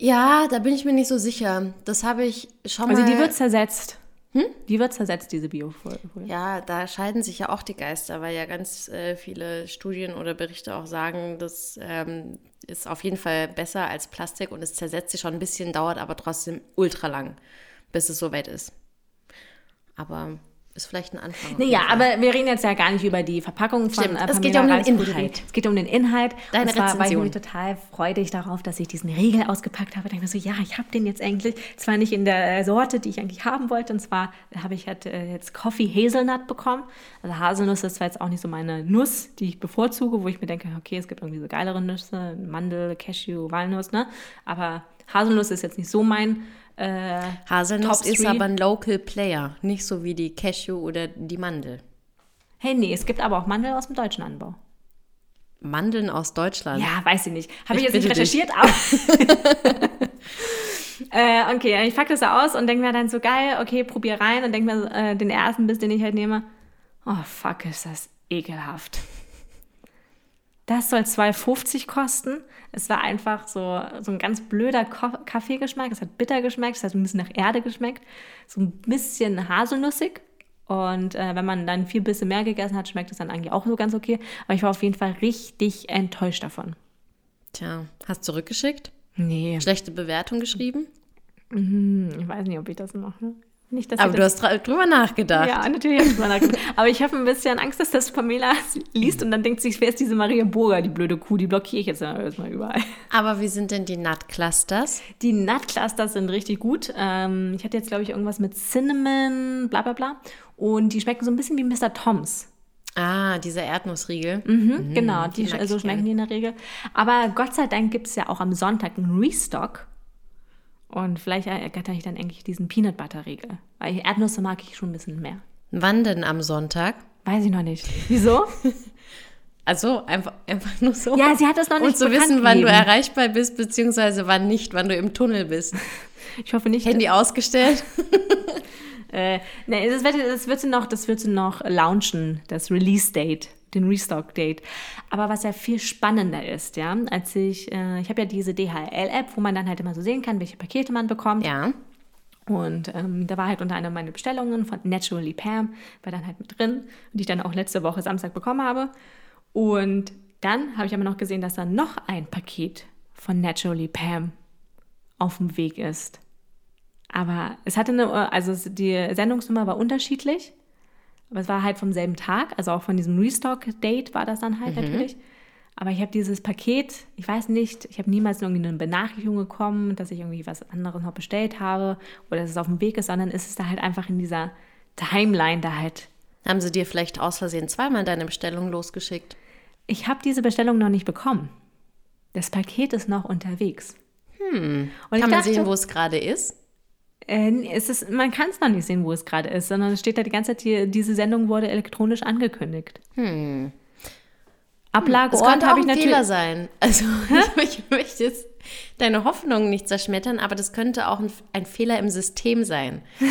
Ja, da bin ich mir nicht so sicher. Das habe ich schon Also mal. die wird zersetzt. Hm? Die wird zersetzt, diese Biofolie. Ja, da scheiden sich ja auch die Geister, weil ja ganz äh, viele Studien oder Berichte auch sagen, das ähm, ist auf jeden Fall besser als Plastik und es zersetzt sich schon ein bisschen, dauert aber trotzdem ultra lang, bis es soweit ist. Aber ist vielleicht ein Anfang. Naja, aber wir reden jetzt ja gar nicht über die Verpackung von Stimmt, äh, es geht ja um den Inhalt. Es geht um den Inhalt. Deine und zwar Rezension. war ich total freudig darauf, dass ich diesen Riegel ausgepackt habe. Ich dachte mir so, ja, ich habe den jetzt eigentlich, zwar nicht in der Sorte, die ich eigentlich haben wollte, und zwar habe ich halt äh, jetzt Coffee Hazelnut bekommen. Also Haselnuss ist zwar jetzt auch nicht so meine Nuss, die ich bevorzuge, wo ich mir denke, okay, es gibt irgendwie so geilere Nüsse, Mandel, Cashew, Walnuss, ne? Aber Haselnuss ist jetzt nicht so mein äh, Haselnuss ist aber ein Local Player, nicht so wie die Cashew oder die Mandel. Hey, nee, es gibt aber auch Mandel aus dem deutschen Anbau. Mandeln aus Deutschland. Ja, weiß ich nicht. Habe ich, Ich jetzt nicht recherchiert, aber. äh, okay, ich packe das aus und denke mir dann so geil, okay, probier rein und denke mir äh, den ersten Biss, den ich halt nehme. Oh, fuck, ist das ekelhaft. Das soll 2,50 kosten. Es war einfach so, so ein ganz blöder Kaffeegeschmack. Es hat bitter geschmeckt, es hat ein bisschen nach Erde geschmeckt. So ein bisschen haselnussig. Und äh, wenn man dann vier Bisse mehr gegessen hat, schmeckt es dann eigentlich auch so ganz okay. Aber ich war auf jeden Fall richtig enttäuscht davon. Tja, hast zurückgeschickt? Nee, Schlechte Bewertung geschrieben? ich weiß nicht, ob ich das mache. Nicht, Aber du hast dr- drüber nachgedacht. ja, natürlich habe ich drüber nachgedacht. Aber ich habe ein bisschen Angst, dass das Pamela liest und dann denkt sich, wer ist diese Maria Burger, die blöde Kuh, die blockiere ich jetzt erstmal überall. Aber wie sind denn die Nut-Clusters? Die Nutclusters sind richtig gut. Ähm, ich hatte jetzt, glaube ich, irgendwas mit Cinnamon, bla bla bla. Und die schmecken so ein bisschen wie Mr. Toms. Ah, dieser Erdnussriegel. Mhm, genau, die, so schmecken die in der Regel. Aber Gott sei Dank gibt es ja auch am Sonntag einen Restock. Und vielleicht ergatter ich dann eigentlich diesen Peanut Butter Riegel. Weil Erdnüsse mag ich schon ein bisschen mehr. Wann denn am Sonntag? Weiß ich noch nicht. Wieso? Also einfach, einfach nur so. Ja, sie hat das noch nicht Und zu wissen, wann du gegeben. erreichbar bist, beziehungsweise wann nicht, wann du im Tunnel bist. Ich hoffe nicht. Handy ausgestellt. Äh, nee, das wird, das wird sie noch, das wird sie noch launchen, das Release-Date, den Restock-Date. Aber was ja viel spannender ist, ja, als ich, äh, ich habe ja diese DHL-App, wo man dann halt immer so sehen kann, welche Pakete man bekommt. Ja. Und ähm, da war halt unter anderem meine Bestellungen von Naturally Pam, war dann halt mit drin, die ich dann auch letzte Woche Samstag bekommen habe. Und dann habe ich aber noch gesehen, dass da noch ein Paket von Naturally Pam auf dem Weg ist. Aber es hatte eine, also es- die Sendungsnummer war unterschiedlich, aber es war halt vom selben Tag, also auch von diesem Restock-Date war das dann halt natürlich. Aber ich habe dieses Paket, ich weiß nicht, ich habe niemals irgendwie eine Benachrichtigung bekommen, dass ich irgendwie was anderes noch bestellt habe oder dass es auf dem Weg ist, sondern ist es da halt einfach in dieser Timeline da halt. Haben sie dir vielleicht aus Versehen zweimal deine Bestellung losgeschickt? Ich habe diese Bestellung noch nicht bekommen. Das Paket ist noch unterwegs. Hm. Und ich Kann man dachte, sehen, wo es gerade ist? Äh, es ist, man kann es noch nicht sehen, wo es gerade ist, sondern es steht da die ganze Zeit, hier, diese Sendung wurde elektronisch angekündigt. Hm. Ablageort habe ich ein natürlich. Fehler sein. Also ich, möchte jetzt deine Hoffnungen nicht zerschmettern, aber das könnte auch ein, ein Fehler im System sein.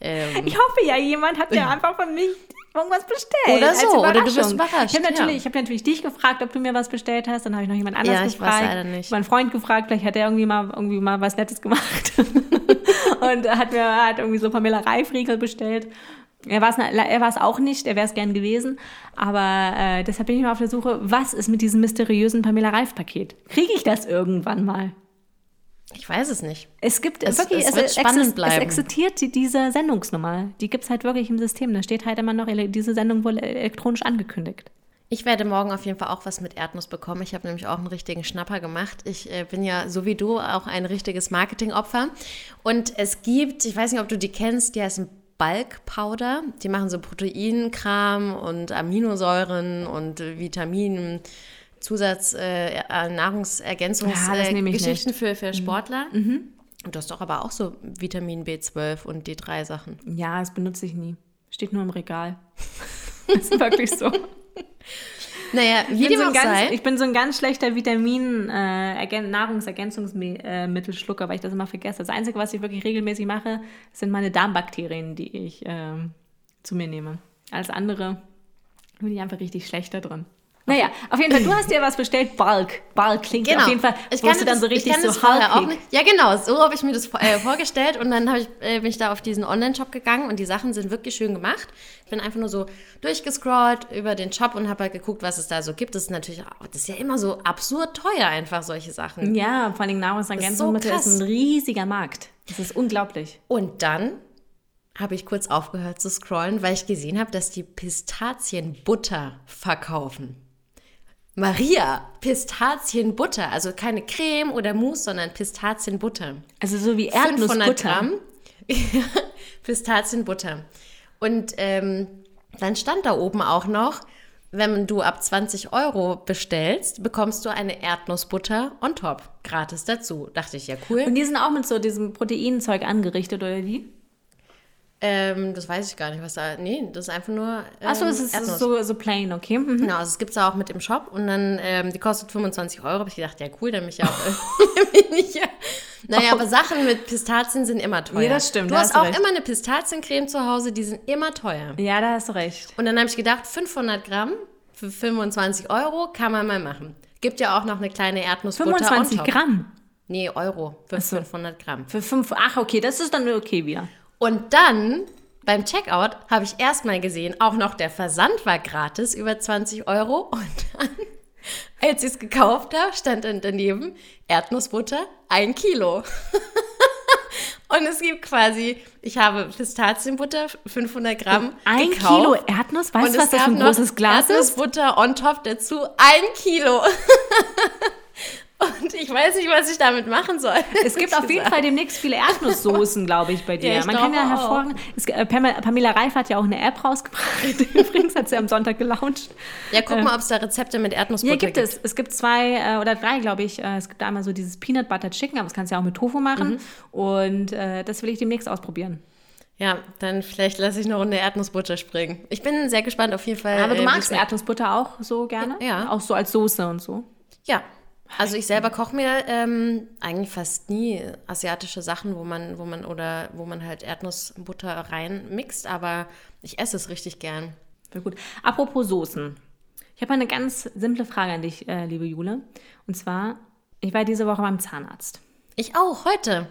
Ähm, Ich hoffe ja, jemand hat ja einfach von mich irgendwas bestellt. Oder als so, oder du bist überrascht, Ich habe natürlich, ja. ich hab natürlich dich gefragt, ob du mir was bestellt hast. Dann habe ich noch jemand anderes Ja, ich weiß gefragt. leider nicht. Meinen Freund gefragt, vielleicht hat er irgendwie mal, irgendwie mal was Nettes gemacht. Und er hat mir hat irgendwie so Pamela Reifriegel bestellt. Er war es er war's auch nicht, er wäre es gern gewesen. Aber äh, deshalb bin ich mal auf der Suche, was ist mit diesem mysteriösen Pamela Reif-Paket? Kriege ich das irgendwann mal? ich weiß es nicht. Es gibt Es- wirklich, es wird exist- spannend Es bleiben. existiert die, diese Sendungsnummer. Die gibt es halt wirklich im System. Da steht halt immer noch, diese Sendung wurde elektronisch angekündigt. Ich werde morgen auf jeden Fall auch was mit Erdnuss bekommen. Ich habe nämlich auch einen richtigen Schnapper gemacht. Ich äh, bin ja so wie du auch ein richtiges Marketingopfer. Und es gibt, ich weiß nicht, ob du die kennst, die heißen Bulk Powder. Die machen so Proteinkram und Aminosäuren und Vitaminen. Zusatz, äh, äh, Ja, das Nahrungsergänzungsgeschichten Geschichten für, für Sportler. Und du hast doch aber auch so Vitamin B12 und die drei Sachen. Ja, das benutze ich nie. Steht nur im Regal. ist wirklich so. Naja, wie Ich bin, dem so auch ein ganz, sei. ich bin so ein ganz schlechter Vitamin, äh, Nahrungsergänzungsmittelschlucker, weil ich das immer vergesse. Das Einzige, was ich wirklich regelmäßig mache, sind meine Darmbakterien, die ich ähm, zu mir nehme. Alles andere bin ich einfach richtig schlecht da drin. Naja, auf jeden Fall, du hast dir was bestellt, Bulk. Bulk klingt Genau. auf jeden Fall, ich kannte dann so ich richtig so nicht. Ja, genau, so habe ich mir das äh, vorgestellt und dann habe ich, äh, bin ich da auf diesen Online-Shop gegangen und die Sachen sind wirklich schön gemacht. Ich bin einfach nur so durchgescrollt über den Shop und habe halt geguckt, was es da so gibt. Das ist natürlich, das ist ja immer so absurd teuer einfach, solche Sachen. Ja, vor allem Nahrungsergänzungsmittel so ist, ein riesiger Markt. Das ist unglaublich. Und dann habe ich kurz aufgehört zu scrollen, weil ich gesehen habe, dass die Pistazienbutter verkaufen. Maria, Pistazienbutter, also keine Creme oder Mousse, sondern Pistazienbutter. Also so wie 500 Erdnussbutter. Gramm Pistazienbutter. Und ähm, dann stand da oben auch noch, wenn du ab 20 Euro bestellst, bekommst du eine Erdnussbutter on top. Gratis dazu. Dachte ich, ja cool. Und die sind auch mit so diesem Proteinzeug angerichtet, oder die? Ähm, das weiß ich gar nicht, was da. Nee, das ist einfach nur. Ähm, Achso, es ist Erdnuss. so, so plain, okay. Mhm. Genau, also es gibt es auch mit im Shop und dann, ähm, die kostet 25 Euro. Habe ich gedacht, ja cool, dann bin ich ja auch. ja. Naja, aber Sachen mit Pistazien sind immer teuer. Ja, das stimmt, Du da hast hast du auch recht. immer eine Pistaziencreme zu Hause, die sind immer teuer. Ja, da hast du recht. Und dann habe ich gedacht, 500 Gramm für 25 Euro kann man mal machen. Gibt ja auch noch eine kleine Erdnussbutter 25 on top. Gramm. Nee, Euro für so. 500 Gramm. Für fünf. Ach, okay, das ist dann okay wieder. Und dann beim Checkout habe ich erstmal gesehen, auch noch der Versand war gratis, über 20 Euro. Und dann, als ich es gekauft habe, stand dann daneben Erdnussbutter, ein Kilo. Und es gibt quasi, ich habe Pistazienbutter, 500 Gramm Ein gekauft. Kilo Erdnuss? Weißt du, was das für ein großes Glas ist? Erdnussbutter on top dazu, ein Kilo. Und ich weiß nicht, was ich damit machen soll. Es gibt auf jeden Fall demnächst viele Erdnusssoßen, glaube ich, bei dir. Ja, ich Man kann ja hervorragend. Es, äh, Pamela, Reif hat ja auch eine App rausgebracht. Übrigens hat sie am Sonntag gelauncht. Ja, guck mal, ob es da Rezepte mit Erdnussbutter Ja, gibt es. Es gibt zwei äh, oder drei, glaube ich. Äh, es gibt einmal so dieses Peanut Butter Chicken, aber das kannst du ja auch mit Tofu machen. Mhm. Und äh, das will ich demnächst ausprobieren. Ja, dann vielleicht lasse ich eine Runde Erdnussbutter springen. Ich bin sehr gespannt auf jeden Fall. Aber du äh, magst Erdnussbutter auch so gerne? Ja. Auch so als Soße und so. Ja. Also ich selber koche mir ähm, eigentlich fast nie asiatische Sachen, wo man, wo man oder wo man halt Erdnussbutter reinmixt, aber ich esse es richtig gern. Sehr gut. Apropos Soßen. Ich habe eine ganz simple Frage an dich, äh, liebe Jule. Und zwar, ich war diese Woche beim Zahnarzt. Ich auch, heute.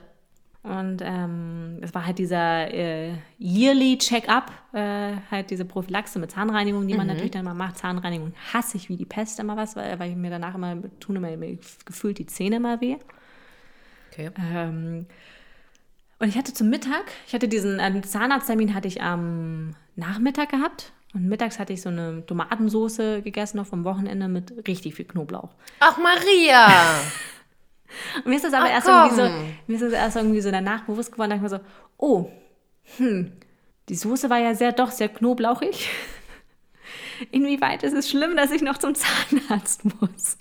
Und ähm, es war halt dieser äh, Yearly Check-up, äh, halt diese Prophylaxe mit Zahnreinigung, die man natürlich dann mal macht. Zahnreinigung hasse ich wie die Pest immer was, weil, weil ich mir danach immer, tun immer mir gefühlt die Zähne mal weh. Okay. Ähm, und ich hatte zum Mittag, ich hatte diesen äh, Zahnarzttermin hatte ich am Nachmittag gehabt. Und mittags hatte ich so eine Tomatensoße gegessen, noch vom Wochenende mit richtig viel Knoblauch. Ach, Maria! Und mir ist das aber Ach, erst irgendwie so, mir ist das erst irgendwie so danach bewusst geworden, da dachte ich mir so, oh, hm, die Soße war ja sehr, doch sehr knoblauchig. Inwieweit ist es schlimm, dass ich noch zum Zahnarzt muss?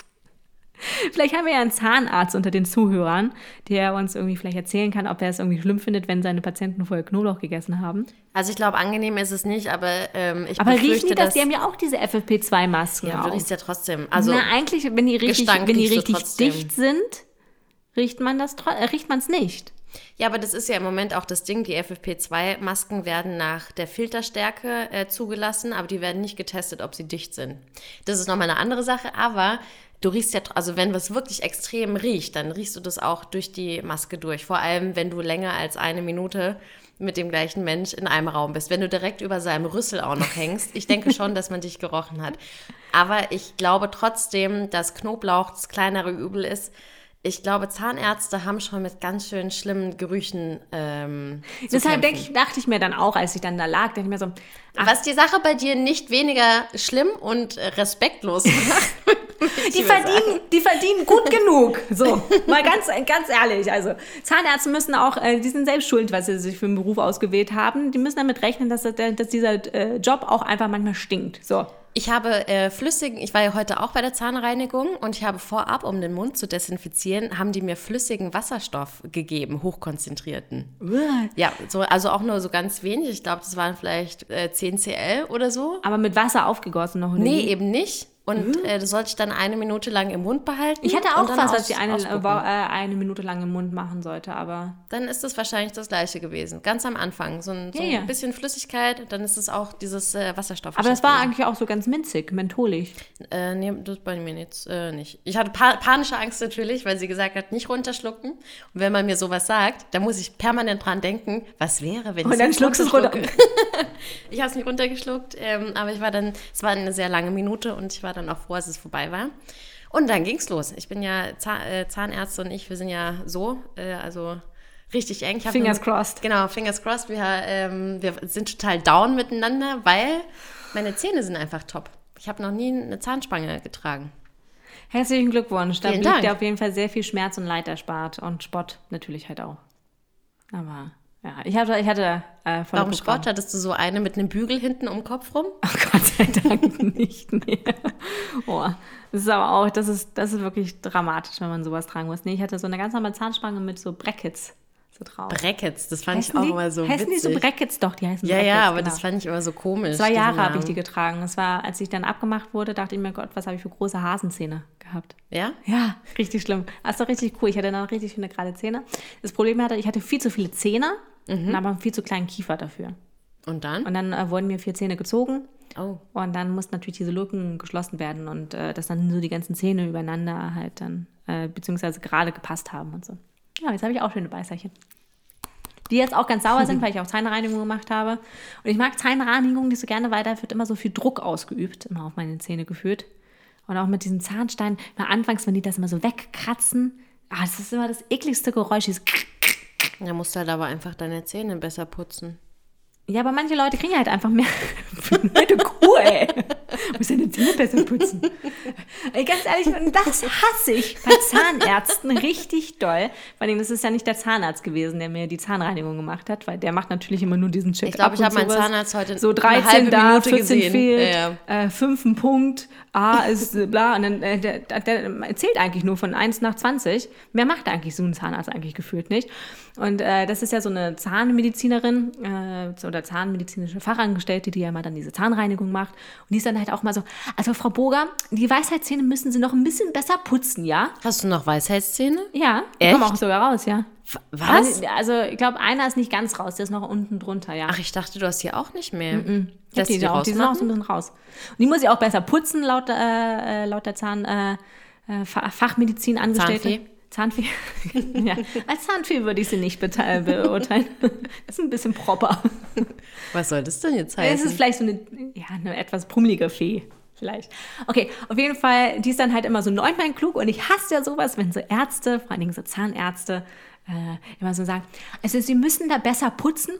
Vielleicht haben wir ja einen Zahnarzt unter den Zuhörern, der uns irgendwie vielleicht erzählen kann, ob er es irgendwie schlimm findet, wenn seine Patienten vorher Knoblauch gegessen haben. Also ich glaube, angenehm ist es nicht, aber ähm, ich Aber riechen die das? dass... Die haben ja auch diese FFP2-Masken. ja, du riechst ja trotzdem. Also Na, eigentlich, wenn die richtig, wenn die richtig dicht sind, riecht man das äh, riecht man es nicht. Ja, aber das ist ja im Moment auch das Ding. Die FFP2-Masken werden nach der Filterstärke äh, zugelassen, aber die werden nicht getestet, ob sie dicht sind. Das ist nochmal eine andere Sache, aber du riechst ja, also wenn was wirklich extrem riecht, dann riechst du das auch durch die Maske durch. Vor allem, wenn du länger als eine Minute mit dem gleichen Mensch in einem Raum bist. Wenn du direkt über seinem Rüssel auch noch hängst, ich denke schon, dass man dich gerochen hat. Aber ich glaube trotzdem, dass Knoblauch das kleinere Übel ist. Ich glaube, Zahnärzte haben schon mit ganz schön schlimmen Gerüchen ähm, Deshalb kämpfen. denk ich, dachte ich mir dann auch, als ich dann da lag, dachte ich mir so, ach, Was die Sache bei dir nicht weniger schlimm und respektlos macht. die verdienen, die verdienen gut genug. So, mal ganz, ganz ehrlich. Also Zahnärzte müssen auch, äh, die sind selbst schuld, was sie sich für einen Beruf ausgewählt haben. Die müssen damit rechnen, dass, das- dass dieser äh, Job auch einfach manchmal stinkt. So. Ich habe äh, flüssigen, ich war ja heute auch bei der Zahnreinigung und ich habe vorab, um den Mund zu desinfizieren, haben die mir flüssigen Wasserstoff gegeben, hochkonzentrierten. Ja, so, also auch nur so ganz wenig. Ich glaube, das waren vielleicht äh, 10 cl oder so. Aber mit Wasser aufgegossen noch. Nee, eben nicht. Und äh, das sollte ich dann eine Minute lang im Mund behalten. Ich hatte auch aus- was ich eine, ausspucken. äh, eine Minute lang im Mund machen sollte, aber Dann ist es wahrscheinlich das gleiche gewesen. Ganz am Anfang. So ein, so Ja, ein ja. bisschen Flüssigkeit, dann ist es auch dieses äh, Wasserstoff. aber das war eigentlich auch so ganz minzig, mentholig. Äh, nee, das bei mir jetzt äh, nicht. Ich hatte pa panische Angst natürlich, weil sie gesagt hat, nicht runterschlucken. Und wenn man mir sowas sagt, dann muss ich permanent dran denken, was wäre, wenn ich Und dann schluckst du es runter. ich habe es nicht runtergeschluckt, ähm, aber ich war dann, es war eine sehr lange Minute und ich war dann auch froh, als es vorbei war. Und dann ging's los. Ich bin ja Zahn, äh, Zahnärzte und ich, wir sind ja so, äh, also richtig eng. Fingers einen- crossed. Genau, fingers crossed. Wir, ähm, wir sind total down miteinander, weil meine Zähne sind einfach top. Ich habe noch nie eine Zahnspange getragen. Herzlichen Glückwunsch. Da Vielen blieb Dank. dir auf jeden Fall sehr viel Schmerz und Leid erspart und Spott natürlich halt auch. Aber ja, ich hatte, ich hatte äh, volle Warum. Sport? Hattest du so eine mit einem Bügel hinten um den Kopf rum? Oh Gott sei Dank nicht mehr. Oh, das ist aber auch, das ist, das ist wirklich dramatisch, wenn man sowas tragen muss. Nee, ich hatte so eine ganz normale Zahnspange mit so Brackets so drauf. Brackets, das fand ich Heißen auch die, immer so heißen die so witzig. Brackets? Doch, die heißen ja, Brackets. ja, aber genau. das fand ich immer so komisch. Zwei Jahre habe ich die getragen. Das war, als ich dann abgemacht wurde, dachte ich mir, Gott, was habe ich für große Hasenzähne gehabt. Ja? Ja, richtig schlimm. Das war richtig cool. Ich hatte dann richtig schöne gerade Zähne. Das Problem hatte, ich hatte viel zu viele Zähne Mhm. und aber einen viel zu kleinen Kiefer dafür. Und dann? Und dann äh, wurden mir vier Zähne gezogen Oh. und dann mussten natürlich diese Lücken geschlossen werden und äh, dass dann so die ganzen Zähne übereinander halt dann, äh, beziehungsweise gerade gepasst haben und so. Ja, jetzt habe ich auch schöne Beißerchen. Die jetzt auch ganz sauer sind, weil ich auch Zahnreinigung gemacht habe. Und ich mag Zahnreinigung nicht so gerne, weil da wird immer so viel Druck ausgeübt, immer auf meine Zähne geführt. Und auch mit diesen Zahnsteinen, mal anfangs, wenn die das immer so wegkratzen, ah, das ist immer das ekligste Geräusch, dieses Da musst du halt aber einfach deine Zähne besser putzen. Ja, aber manche Leute kriegen halt einfach mehr. Eine Kuh, ey. Muss deine Zähne besser putzen. Ey, ganz ehrlich, und das hasse ich bei Zahnärzten richtig doll. Vor allem, das ist ja nicht der Zahnarzt gewesen, der mir die Zahnreinigung gemacht hat, weil der macht natürlich immer nur diesen Check. Ich glaube, ich habe meinen Zahnarzt heute So eine 13 halbe da, Minute 14 gesehen. fehlt, Ja, Äh, 5 ein Punkt, A ist äh, bla. Und dann, äh, der, der, der zählt eigentlich nur von 1 nach 20. Mehr macht eigentlich so ein Zahnarzt eigentlich gefühlt nicht. Und äh, das ist ja so eine Zahnmedizinerin äh, oder zahnmedizinische Fachangestellte, die ja mal dann diese Zahnreinigung macht. Und die ist dann halt auch mal so, also Frau Boger, die Weisheitszähne müssen Sie noch ein bisschen besser putzen, ja? Hast du noch Weisheitszähne? Ja, die Echt? kommen auch sogar raus, ja. Was? Also ich glaube, einer ist nicht ganz raus, der ist noch unten drunter, ja. Ach, ich dachte, du hast die auch nicht mehr. Hab Lässt die, die auch, die sind auch so ein bisschen raus. Und die muss ich auch besser putzen, laut, äh, äh, laut der Zahn, äh, äh, Fa- Fachmedizin Angestellte. Zahnfee. ja. Als Zahnfee würde ich sie nicht beurteilen. Das ist ein bisschen proper. Was soll das denn jetzt Es heißen? ist vielleicht so eine, ja, eine etwas brummelige Fee. Vielleicht. Okay, auf jeden Fall, die ist dann halt immer so neunmal klug und ich hasse ja sowas, wenn so Ärzte, vor allen Dingen so Zahnärzte, äh, immer so sagen, also sie müssen da besser putzen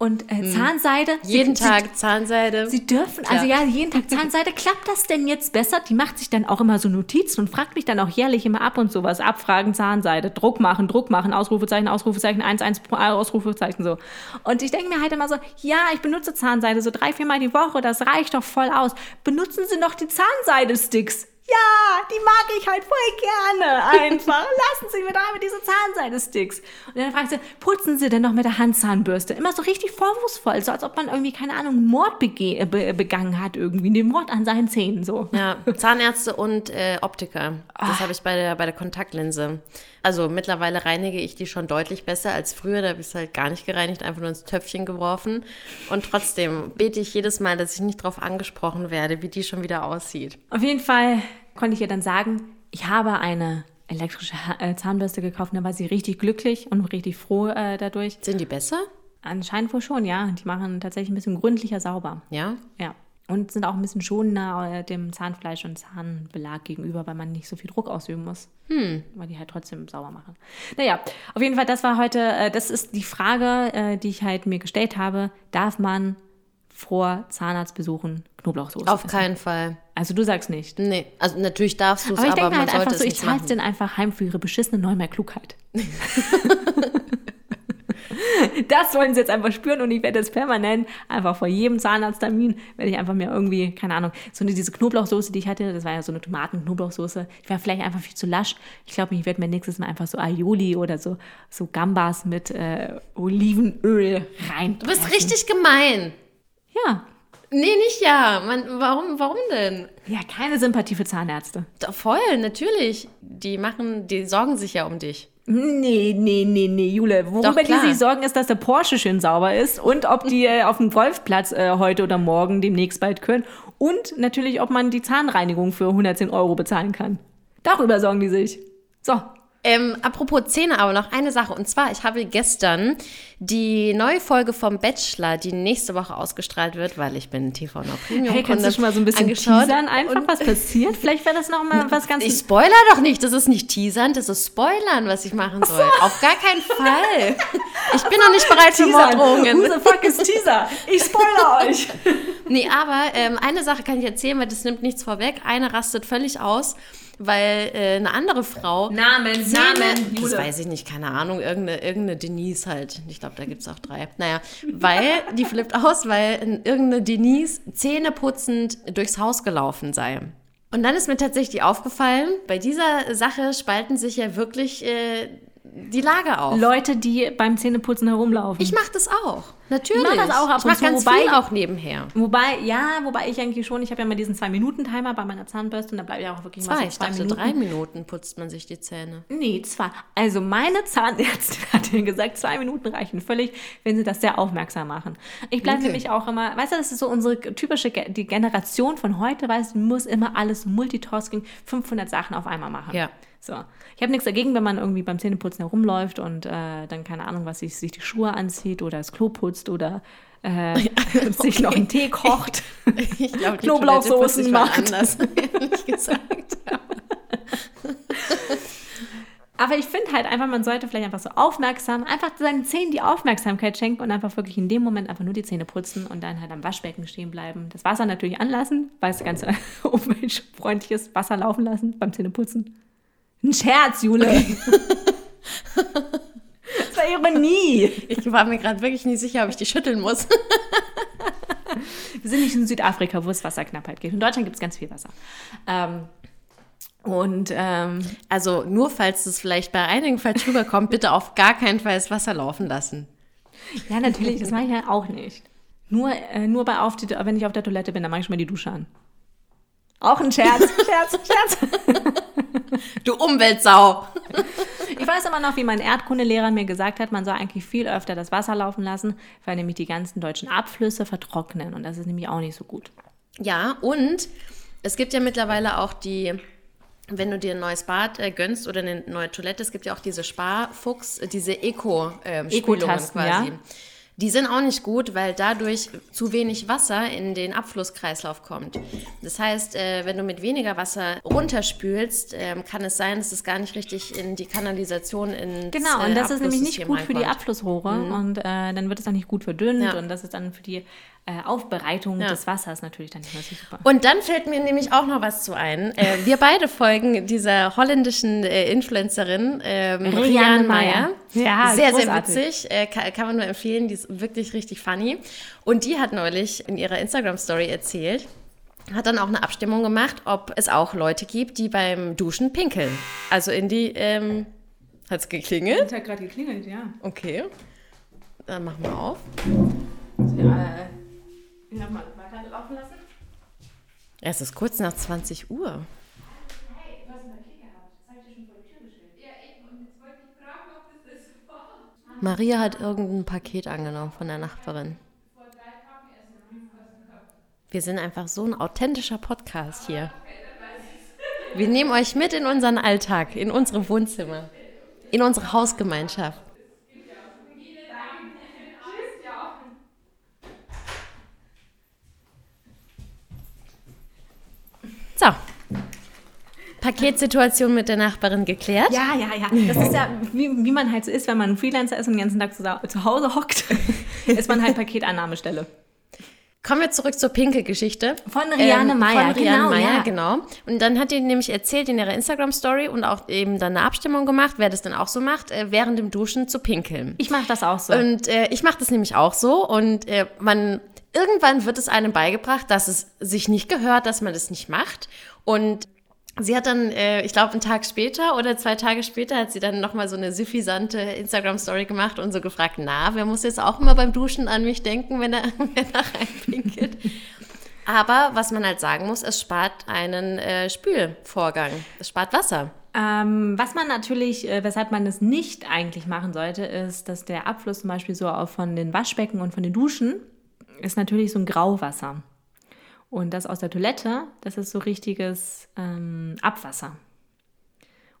und äh, Zahnseide. Mhm. Jeden sie, Tag Zahnseide. Sie dürfen, also ja, jeden Tag Zahnseide. Klappt das denn jetzt besser? Die macht sich dann auch immer so Notizen und fragt mich dann auch jährlich immer ab und sowas. Abfragen, Zahnseide, Druck machen, Druck machen, Ausrufezeichen, Ausrufezeichen, 1, 1, Ausrufezeichen so. Und ich denke mir halt immer so, ja, ich benutze Zahnseide so drei, viermal die Woche, das reicht doch voll aus. Benutzen Sie noch die Zahnseide-Sticks. Ja, die mag ich halt voll gerne einfach. Lassen Sie mir da mit diese Zahnseide-Sticks. Und dann fragt sie, putzen Sie denn noch mit der Handzahnbürste? Immer so richtig vorwurfsvoll, so als ob man irgendwie, keine Ahnung, Mord bege äh, be begangen hat irgendwie, den Mord an seinen Zähnen so. Ja, Zahnärzte und äh, Optiker. Ah. Das habe ich bei der, bei der Kontaktlinse. Also mittlerweile reinige ich die schon deutlich besser als früher. Da habe ich es halt gar nicht gereinigt, einfach nur ins Töpfchen geworfen. Und trotzdem bete ich jedes Mal, dass ich nicht darauf angesprochen werde, wie die schon wieder aussieht. Auf jeden Fall konnte ich ihr dann sagen, ich habe eine elektrische äh, Zahnbürste gekauft da war sie richtig glücklich und richtig froh äh, dadurch. Sind die besser? Anscheinend wohl schon, ja. Die machen tatsächlich ein bisschen gründlicher sauber. Ja. Ja. Und sind auch ein bisschen schonender äh, dem Zahnfleisch und Zahnbelag gegenüber, weil man nicht so viel Druck ausüben muss. Hm. Weil die halt trotzdem sauber machen. Naja, auf jeden Fall, das war heute, äh, das ist die Frage, äh, die ich halt mir gestellt habe. Darf man vor Zahnarztbesuchen Knoblauchsoße Auf essen? keinen Fall. Also du sagst nicht. Nee, also natürlich darfst du es, Aber ich aber, denke man halt einfach so, ich zahle es denen einfach heim für ihre beschissene Neumar Klugheit. das wollen sie jetzt einfach spüren und ich werde jetzt permanent einfach vor jedem Zahnarzttermin werde ich einfach mir irgendwie, keine Ahnung, so eine, diese Knoblauchsoße, die ich hatte, das war ja so eine Tomaten-Knoblauchsoße, die war vielleicht einfach viel zu lasch. Ich glaube, ich werde mir nächstes Mal einfach so Aioli oder so, so Gambas mit äh, Olivenöl rein. Du bist richtig gemein. Ja, Nee, nicht ja. Man, warum, warum denn? Ja, keine Sympathie für Zahnärzte. Doch, voll, natürlich. Die machen, die sorgen sich ja um dich. Nee, nee, nee, nee, Jule. Worüber die sich sorgen, ist, dass der Porsche schön sauber ist und ob die äh, auf dem Golfplatz äh, heute oder morgen demnächst bald können. Und natürlich, ob man die Zahnreinigung für 110 Euro bezahlen kann. Darüber sorgen die sich. So. Ähm, apropos Zähne, aber noch eine Sache. Und zwar, ich habe gestern die neue Folge vom Bachelor, die nächste Woche ausgestrahlt wird, weil ich bin TV Now Premium Hey, kannst du schon mal so ein bisschen teasern einfach, was passiert? Vielleicht wäre das noch mal was ganz... Ich spoiler doch nicht, das ist nicht teasern, das ist spoilern, was ich machen soll. Auf gar keinen Fall. Ich bin noch nicht bereit für Morddrohungen. Who the fuck is Teaser? Ich spoiler euch. Nee, aber ähm, eine Sache kann ich erzählen, weil das nimmt nichts vorweg. Eine rastet völlig aus, weil äh, eine andere Frau. Namen, Namen, das weiß ich nicht, keine Ahnung, irgendeine, irgendeine Denise halt. Ich glaube, da gibt es auch drei. Naja, weil, die flippt aus, weil in- irgendeine Denise zähneputzend durchs Haus gelaufen sei. Und dann ist mir tatsächlich aufgefallen, bei dieser Sache spalten sich ja wirklich äh, die Lager auf. Leute, die beim Zähneputzen herumlaufen. Ich mache das auch. Natürlich. Ich mach das auch ab ich und zu, ganz wobei- viel auch nebenher. Wobei, ja, wobei ich eigentlich schon, ich habe ja mal diesen Zwei-Minuten-Timer bei meiner Zahnbürste und da bleibe ich auch wirklich mal Zwei, so ich zwei dachte, Minuten. drei Minuten putzt man sich die Zähne. Nee, zwei. Also meine Zahnärztin hat mir gesagt, zwei Minuten reichen völlig, wenn sie das sehr aufmerksam machen. Ich bleibe Okay. nämlich auch immer, weißt du, das ist so unsere typische, die Generation von heute, weißt du, muss immer alles Multitasking, 500 Sachen auf einmal machen. Ja. So. Ich habe nichts dagegen, wenn man irgendwie beim Zähneputzen herumläuft und äh, dann, keine Ahnung, was sich, sich die Schuhe anzieht oder das Klo putzt oder äh, sich noch einen Tee kocht. Ich glaube, die Knoblauchsoßen macht. anders, ehrlich gesagt. Aber ich finde halt einfach, man sollte vielleicht einfach so aufmerksam, einfach seinen Zähnen die Aufmerksamkeit schenken und einfach wirklich in dem Moment einfach nur die Zähne putzen und dann halt am Waschbecken stehen bleiben. Das Wasser natürlich anlassen, weil es ganz umweltfreundlich ist, Wasser laufen lassen beim Zähneputzen. Ein Scherz, Jule. das war Ironie. Ich war mir gerade wirklich nicht sicher, ob ich die schütteln muss. Wir sind nicht in Südafrika, wo es Wasserknappheit gibt. In Deutschland gibt es ganz viel Wasser. Ähm, und ähm, Also nur falls es vielleicht bei einigen falsch rüberkommt, bitte auf gar keinen Fall das Wasser laufen lassen. ja, natürlich, das mache ich ja auch nicht. Nur, äh, nur bei auf die, wenn ich auf der Toilette bin, dann mache ich schon mal die Dusche an. Auch ein Scherz, Scherz, Scherz. Du Umweltsau! Ich weiß immer noch, wie mein Erdkundelehrer mir gesagt hat, man soll eigentlich viel öfter das Wasser laufen lassen, weil nämlich die ganzen deutschen Abflüsse vertrocknen. Und das ist nämlich auch nicht so gut. Ja, und es gibt ja mittlerweile auch die, wenn du dir ein neues Bad äh, gönnst oder eine neue Toilette, es gibt ja auch diese Sparfuchs, diese Eco-Spülungen Eco-Tasten, quasi. ja. Die sind auch nicht gut, weil dadurch zu wenig Wasser in den Abflusskreislauf kommt. Das heißt, äh, wenn du mit weniger Wasser runterspülst, ähm, kann es sein, dass es gar nicht richtig in die Kanalisation in Genau, und das ist nämlich nicht gut für die Abflussrohre Mhm. und äh, dann wird es auch nicht gut verdünnt Ja. und das ist dann für die äh, Aufbereitung Ja. des Wassers natürlich dann nicht mehr so super. Und dann fällt mir nämlich auch noch was zu ein. Äh, wir beide folgen dieser holländischen äh, Influencerin ähm, Rianne Meyer. Ja, sehr, großartig. sehr witzig. Äh, kann, kann man nur empfehlen. Die ist wirklich richtig funny. Und die hat neulich in ihrer Instagram-Story erzählt, hat dann auch eine Abstimmung gemacht, ob es auch Leute gibt, die beim Duschen pinkeln. Also in die, ähm, hat's geklingelt? hat gerade geklingelt, ja. Okay. Dann machen wir auf. ja ich habe mal weiterlaufen lassen. Es ist kurz nach 20 Uhr. Maria hat irgendein Paket angenommen von der Nachbarin. Wir sind einfach so ein authentischer Podcast hier. Wir nehmen euch mit in unseren Alltag, in unsere Wohnzimmer, in unsere Hausgemeinschaft. So. Paketsituation mit der Nachbarin geklärt. Ja, ja, ja. Das ist ja, wie, wie man halt so ist, wenn man ein Freelancer ist und den ganzen Tag zu, zu Hause hockt, ist man halt Paketannahmestelle. Kommen wir zurück zur Pinkel-Geschichte. Von Rianne Meyer, Von Rianne genau, Meyer, ja. genau. Und dann hat die nämlich erzählt in ihrer Instagram-Story und auch eben dann eine Abstimmung gemacht, wer das dann auch so macht, äh, während dem Duschen zu pinkeln. Ich mache das auch so. Und äh, ich mache das nämlich auch so. Und äh, man irgendwann wird es einem beigebracht, dass es sich nicht gehört, dass man das nicht macht. Und Sie hat dann, äh, ich glaube, einen Tag später oder zwei Tage später hat sie dann nochmal so eine suffisante Instagram-Story gemacht und so gefragt, na, wer muss jetzt auch immer beim Duschen an mich denken, wenn er, wenn er reinpinkelt? Aber was man halt sagen muss, es spart einen äh, Spülvorgang. Es spart Wasser. Ähm, was man natürlich, äh, weshalb man es nicht eigentlich machen sollte, ist, dass der Abfluss zum Beispiel so auch von den Waschbecken und von den Duschen ist natürlich so ein Grauwasser. Und das aus der Toilette, das ist so richtiges ähm, Abwasser.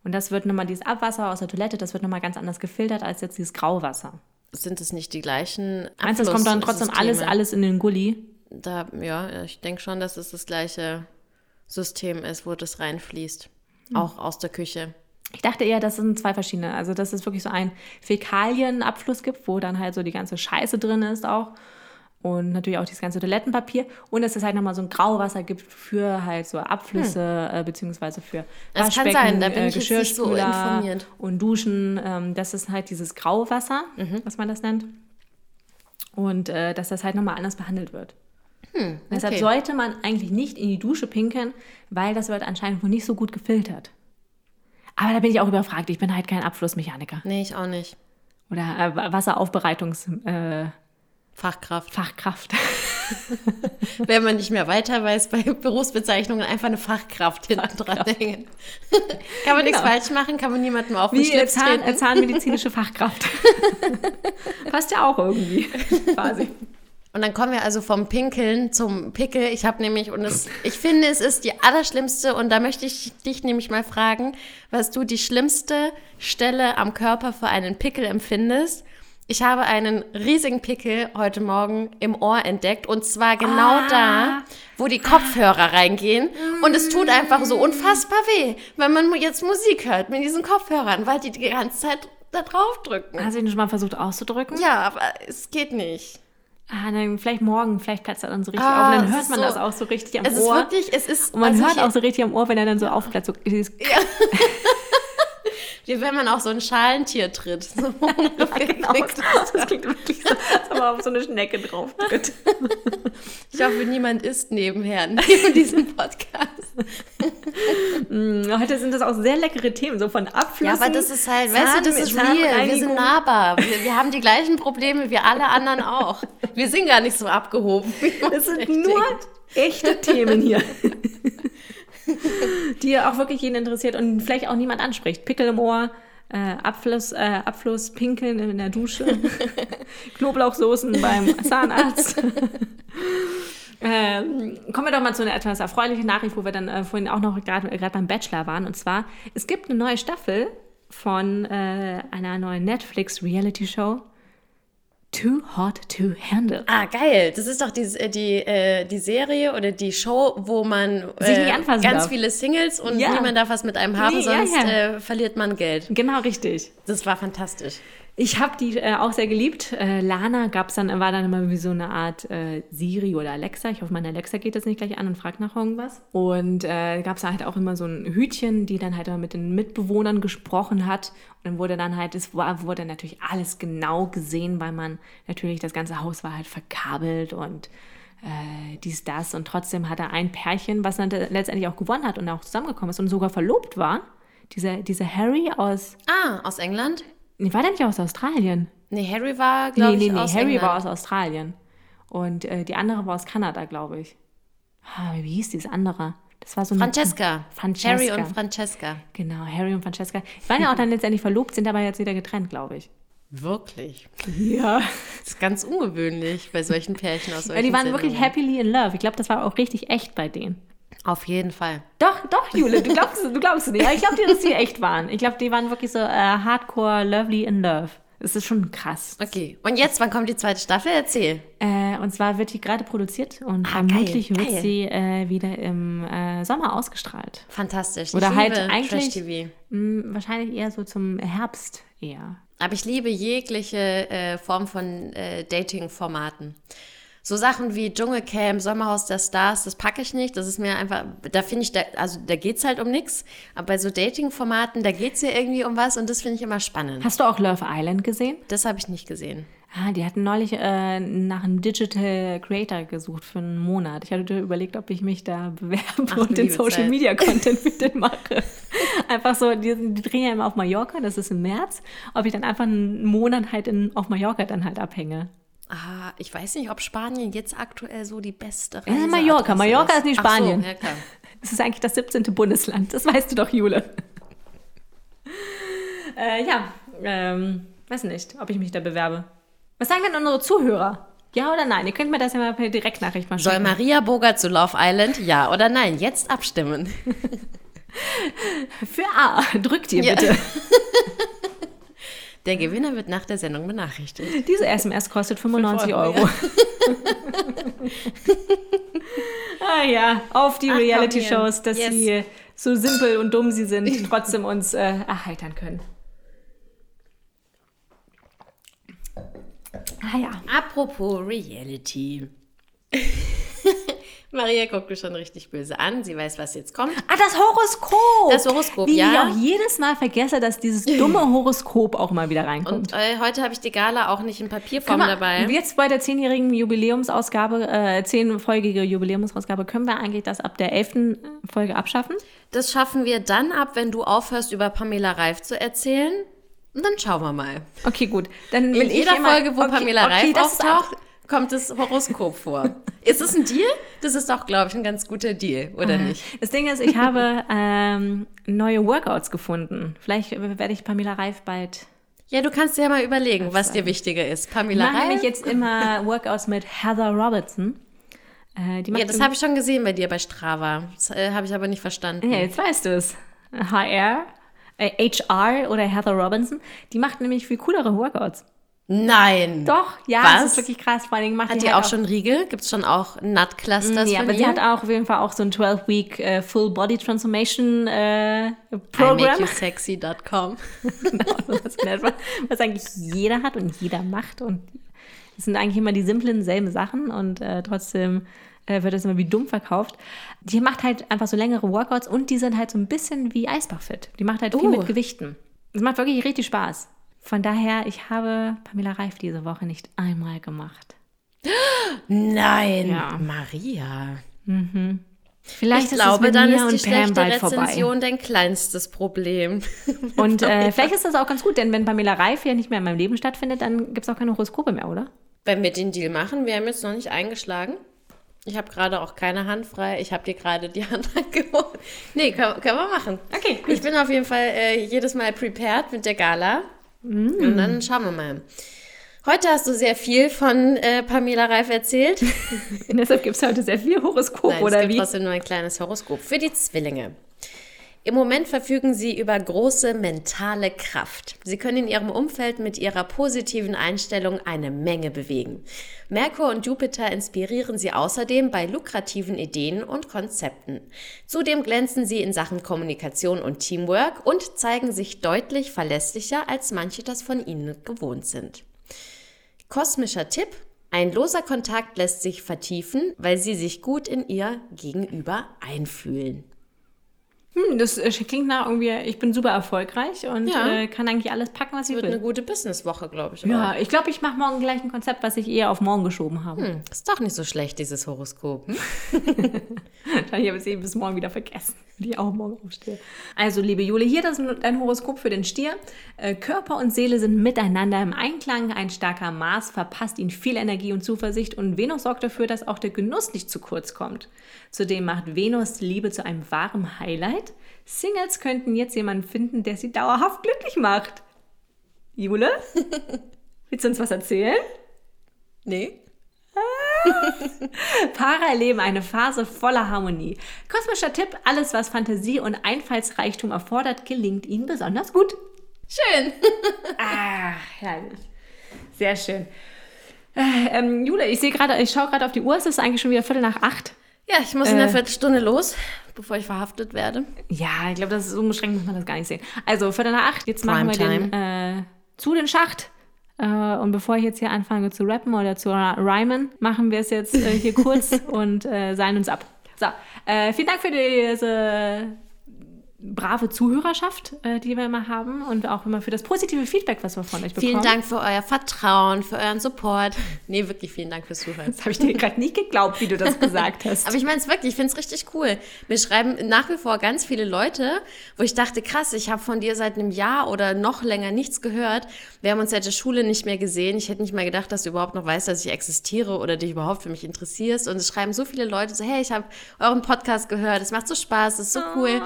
Und das wird nochmal, dieses Abwasser aus der Toilette, das wird nochmal ganz anders gefiltert als jetzt dieses Grauwasser. Sind es nicht die gleichen Meinst du, es kommt dann trotzdem alles, alles in den Gully? Da, ja, ich denke schon, dass es das gleiche System ist, wo das reinfließt. Mhm. Auch aus der Küche. Ich dachte eher, das sind zwei verschiedene. Also, dass es wirklich so einen Fäkalienabfluss gibt, wo dann halt so die ganze Scheiße drin ist auch und natürlich auch dieses ganze Toilettenpapier und dass es halt nochmal so ein Grauwasser gibt für halt so Abflüsse hm. äh, beziehungsweise für das Waschbecken, kann sein, da bin äh, ich nicht so informiert. und Duschen. Ähm, das ist halt dieses Grauwasser, mhm. was man das nennt und äh, dass das halt nochmal anders behandelt wird. Hm, okay. Deshalb sollte man eigentlich nicht in die Dusche pinkeln, weil das wird anscheinend wohl nicht so gut gefiltert. Aber da bin ich auch überfragt. Ich bin halt kein Abflussmechaniker. Nee, ich auch nicht. Oder äh, Wasseraufbereitungs... Äh, Fachkraft. Fachkraft. Wenn man nicht mehr weiter weiß, bei Berufsbezeichnungen einfach eine Fachkraft hinten dran hängen. kann man genau. nichts falsch machen, kann man niemandem auf Wie den Zahn, treten. zahnmedizinische Fachkraft. Passt ja auch irgendwie, quasi. Und dann kommen wir also vom Pinkeln zum Pickel. Ich habe nämlich, und es, ich finde, es ist die allerschlimmste, und da möchte ich dich nämlich mal fragen, was du die schlimmste Stelle am Körper für einen Pickel empfindest. Ich habe einen riesigen Pickel heute Morgen im Ohr entdeckt und zwar genau ah. da, wo die Kopfhörer reingehen. Und es tut einfach so unfassbar weh, wenn man jetzt Musik hört mit diesen Kopfhörern, weil die die ganze Zeit da drauf drücken. Hast du ihn schon mal versucht auszudrücken? Ja, aber es geht nicht. Ah, dann vielleicht morgen, vielleicht platzt er dann so richtig ah, auf. Und dann hört man so, das auch so richtig am es Ohr. Es ist wirklich, es ist. Und man also hört auch so richtig am Ohr, wenn er dann so aufplatzt. So, ja. Wie wenn man auf so ein Schalentier tritt. So ja, genau. Das, klingt wirklich so, als ob man auf so eine Schnecke drauf tritt. Ich hoffe, niemand isst nebenher, neben diesem Podcast. Mm, heute sind das auch sehr leckere Themen, so von Abflüssen. Ja, aber das ist halt, Zahn, weißt du, das ist real. Wir sind nahbar. Wir, wir, haben die gleichen Probleme wie alle anderen auch. Wir sind gar nicht so abgehoben. Es sind nur echte Themen hier. die auch wirklich jeden interessiert und vielleicht auch niemand anspricht. Pickel im Ohr, äh, Abfluss, äh, Abfluss, Pinkeln in der Dusche, Knoblauchsoßen beim Zahnarzt. Ähm, kommen wir doch mal zu einer etwas erfreulichen Nachricht, wo wir dann äh, vorhin auch noch gerade beim Bachelor waren. Und zwar, es gibt eine neue Staffel von äh, einer neuen Netflix-Reality-Show Too Hot to Handle. Ah, geil. Das ist doch die, äh, die, äh, die Serie oder die Show, wo man äh, ganz darf. viele Singles und ja. niemand darf was mit einem haben, nee, sonst ja, ja. Äh, verliert man Geld. Genau, richtig. Das war fantastisch. Ich habe die äh, auch sehr geliebt. Äh, Lana gab's dann, war dann immer wie so eine Art äh, Siri oder Alexa. Ich hoffe, meine Alexa geht das nicht gleich an und fragt nach irgendwas. Und äh, gab es halt auch immer so ein Hütchen, die dann halt immer mit den Mitbewohnern gesprochen hat. Und dann wurde dann halt, es war, wurde natürlich alles genau gesehen, weil man natürlich, das ganze Haus war halt verkabelt und äh, dies, das. Und trotzdem hatte ein Pärchen, was dann letztendlich auch gewonnen hat und auch zusammengekommen ist und sogar verlobt war. Dieser, dieser Harry aus. Ah, aus England? Nee, war der nicht aus Australien? Nee, Harry war, glaube nee, ich, nee, aus Harry England. war aus Australien. Und äh, die andere war aus Kanada, glaube ich. Ah, wie hieß dieses andere? Das war so Francesca. Francesca. Harry und Francesca. Genau, Harry und Francesca. Die waren ja auch dann letztendlich verlobt, sind aber jetzt wieder getrennt, glaube ich. Wirklich? Ja. Das ist ganz ungewöhnlich bei solchen Pärchen aus solchen Ja, die waren Sendungen. wirklich happily in love. Ich glaube, das war auch richtig echt bei denen. Auf jeden Fall. Doch, doch, Jule, du glaubst, du glaubst es nicht. Ich glaube dir, dass die echt waren. Ich glaube, die waren wirklich so äh, hardcore, lovely in love. Das ist schon krass. Okay. Und jetzt, wann kommt die zweite Staffel? Erzähl. Äh, und zwar wird die gerade produziert und ah, vermutlich geil, wird geil. sie äh, wieder im äh, Sommer ausgestrahlt. Fantastisch. Oder halt eigentlich mh, wahrscheinlich eher so zum Herbst eher. Aber ich liebe jegliche äh, Form von äh, Dating-Formaten. So Sachen wie Dschungelcamp, Sommerhaus der Stars, das packe ich nicht. Das ist mir einfach, da finde ich, da, also da geht es halt um nichts. Aber bei so Dating-Formaten, da geht es ja irgendwie um was und das finde ich immer spannend. Hast du auch Love Island gesehen? Das habe ich nicht gesehen. Ah, die hatten neulich äh, nach einem Digital Creator gesucht für einen Monat. Ich hatte überlegt, ob ich mich da bewerbe Ach, und den Social Zeit. Media Content mit denen mache. Einfach so, die, die drehen ja immer auf Mallorca, das ist im März, ob ich dann einfach einen Monat halt in, auf Mallorca dann halt abhänge. Ah, ich weiß nicht, ob Spanien jetzt aktuell so die beste Ja, Reise Mallorca. Mallorca ist nicht Spanien. So, ja klar. Das ist eigentlich das 17. Bundesland, das weißt du doch, Jule. äh, ja, ähm, weiß nicht, ob ich mich da bewerbe. Was sagen denn unsere Zuhörer? Ja oder nein? Ihr könnt mir das ja mal per Direktnachricht mal Soll schicken. Maria Boga zu Love Island? Ja oder nein? Jetzt abstimmen. Für A, drückt ihr Ja. Der Gewinner wird nach der Sendung benachrichtigt. Diese SMS kostet 95 Fünf Euro, Euro. ah ja, auf die Reality-Shows, dass hier. sie so simpel und dumm sie sind, trotzdem uns äh, erheitern können. Ah ja. Apropos Reality. Maria guckt mich schon richtig böse an. Sie weiß, was jetzt kommt. Ah, das Horoskop! Das Horoskop, Wie ja. ich auch jedes Mal vergesse, dass dieses dumme Horoskop auch mal wieder reinkommt. Und äh, heute habe ich die Gala auch nicht in Papierform dabei. Jetzt bei der zehnjährigen Jubiläumsausgabe, äh, zehnfolgige Jubiläumsausgabe, können wir eigentlich das ab der elften Folge abschaffen? Das schaffen wir dann ab, wenn du aufhörst, über Pamela Reif zu erzählen. Und dann schauen wir mal. Okay, gut. Dann In jeder Folge, wo okay, Pamela okay, Reif auftaucht, kommt das Horoskop vor. Ist es ein Deal? Das ist doch, glaube ich, ein ganz guter Deal, oder nicht? Das Ding ist, ich habe ähm, neue Workouts gefunden. Vielleicht werde ich Pamela Reif bald. Ja, du kannst dir ja mal überlegen, was dir wichtiger ist. Ich Pamela mache Reif? nämlich jetzt immer Workouts mit Heather Robertson. Äh, Ja, das habe ich schon gesehen bei dir bei Strava. Das äh, habe ich aber nicht verstanden. Ja, jetzt weißt du es. HR, äh, HR oder Heather Robinson, die macht nämlich viel coolere Workouts. Nein. Doch, ja, Was? das ist wirklich krass. Vor allem macht Hat die die halt auch schon Riegel? Gibt es schon auch Nut-Clusters Ja, von aber sie ihr? hat auch auf jeden Fall auch so ein 12-Week äh, Full Body Transformation äh, I Programm. make you sexy.com. Genau, was eigentlich jeder hat und jeder macht. Und es sind eigentlich immer die simplen selben Sachen und äh, trotzdem äh, wird es immer wie dumm verkauft. Die macht halt einfach so längere Workouts und die sind halt so ein bisschen wie Eisbachfit. Die macht halt viel Uh. mit Gewichten. Es macht wirklich richtig Spaß. Von daher, ich habe Pamela Reif diese Woche nicht einmal gemacht. Nein, Ja. Maria. Vielleicht Ich ist glaube, es mit dann ist die schlechte bald vorbei. Rezension dein kleinstes Problem. Und äh, vielleicht ist das auch ganz gut, denn wenn Pamela Reif ja nicht mehr in meinem Leben stattfindet, dann gibt es auch keine Horoskope mehr, oder? Wenn wir den Deal machen, wir haben jetzt noch nicht eingeschlagen. Ich habe gerade auch keine Hand frei. Ich habe dir gerade die Hand angehoben. Nee, können, können wir machen. Okay, gut. Ich bin auf jeden Fall äh, jedes Mal prepared mit der Gala. Und dann schauen wir mal. Heute hast du sehr viel von äh, Pamela Reif erzählt. Und deshalb gibt es heute sehr viel Horoskop, Nein, es oder gibt wie? trotzdem nur ein kleines Horoskop für die Zwillinge. Im Moment verfügen sie über große mentale Kraft. Sie können in ihrem Umfeld mit ihrer positiven Einstellung eine Menge bewegen. Merkur und Jupiter inspirieren sie außerdem bei lukrativen Ideen und Konzepten. Zudem glänzen sie in Sachen Kommunikation und Teamwork und zeigen sich deutlich verlässlicher, als manche das von ihnen gewohnt sind. Kosmischer Tipp. Ein loser Kontakt lässt sich vertiefen, weil sie sich gut in ihr Gegenüber einfühlen. Hm, das äh, klingt nach irgendwie, ich bin super erfolgreich und Ja. äh, kann eigentlich alles packen, was ich Wird will. eine gute Businesswoche, glaube ich. Ja, ich glaube, ich mache morgen gleich ein Konzept, was ich eher auf morgen geschoben habe. Hm, ist doch nicht so schlecht, dieses Horoskop. Hm? Dann habe ich es bis morgen wieder vergessen, wenn ich auch morgen aufstehe. Also, liebe Jule, hier das ist dein Horoskop für den Stier. Äh, Körper und Seele sind miteinander im Einklang. Ein starker Mars verpasst ihnen viel Energie und Zuversicht und Venus sorgt dafür, dass auch der Genuss nicht zu kurz kommt. Zudem macht Venus Liebe zu einem wahren Highlight. Singles könnten jetzt jemanden finden, der sie dauerhaft glücklich macht. Jule, willst du uns was erzählen? Nee. Paare erleben eine Phase voller Harmonie. Kosmischer Tipp, alles was Fantasie und Einfallsreichtum erfordert, gelingt ihnen besonders gut. Schön. Ah, herrlich. Sehr schön. Äh, ähm, Jule, ich sehe gerade, ich schaue gerade auf die Uhr, es ist eigentlich schon wieder Viertel nach acht. Ja, ich muss in einer Viertelstunde los, bevor ich verhaftet werde. Ja, ich glaube, das ist so beschränkt, muss man das gar nicht sehen. Also, Viertel nach acht, jetzt machen wir den äh, zu den Schacht. Äh, und bevor ich jetzt hier anfange zu rappen oder zu rhymen, machen wir es jetzt äh, hier kurz und äh, seien uns ab. So, äh, vielen Dank für diese brave Zuhörerschaft, äh, die wir immer haben und auch immer für das positive Feedback, was wir von euch bekommen. Vielen Dank für euer Vertrauen, für euren Support. Nee, wirklich vielen Dank fürs Zuhören. Das habe ich dir gerade nicht geglaubt, wie du das gesagt hast. Aber ich meine es wirklich, ich finde es richtig cool. Mir schreiben nach wie vor ganz viele Leute, wo ich dachte, krass, ich habe von dir seit einem Jahr oder noch länger nichts gehört. Wir haben uns seit der Schule nicht mehr gesehen. Ich hätte nicht mal gedacht, dass du überhaupt noch weißt, dass ich existiere oder dich überhaupt für mich interessierst. Und es schreiben so viele Leute so, hey, ich habe euren Podcast gehört, es macht so Spaß, es ist so cool.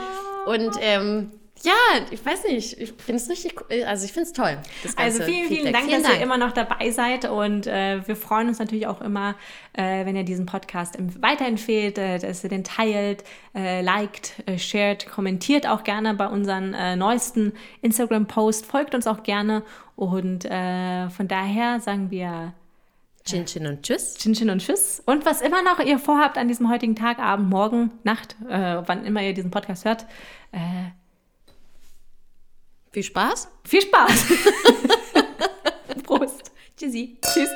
Und ähm, ja, ich weiß nicht, ich finde es richtig, also ich finde es toll. also vielen, vielen Dank, vielen dass Dank. ihr immer noch dabei seid. Und äh, wir freuen uns natürlich auch immer, äh, wenn ihr diesen Podcast weiterempfehlt, äh, dass ihr den teilt, äh, liked, äh, shared, kommentiert auch gerne bei unseren äh, neuesten Instagram-Posts, folgt uns auch gerne. Und von daher sagen wir Chin Chin und Tschüss. Chin Chin und Tschüss. Und was immer noch ihr vorhabt an diesem heutigen Tag, Abend, Morgen, Nacht, äh, wann immer ihr diesen Podcast hört. Äh, viel Spaß. Viel Spaß. Prost. Tschüssi. Tschüss.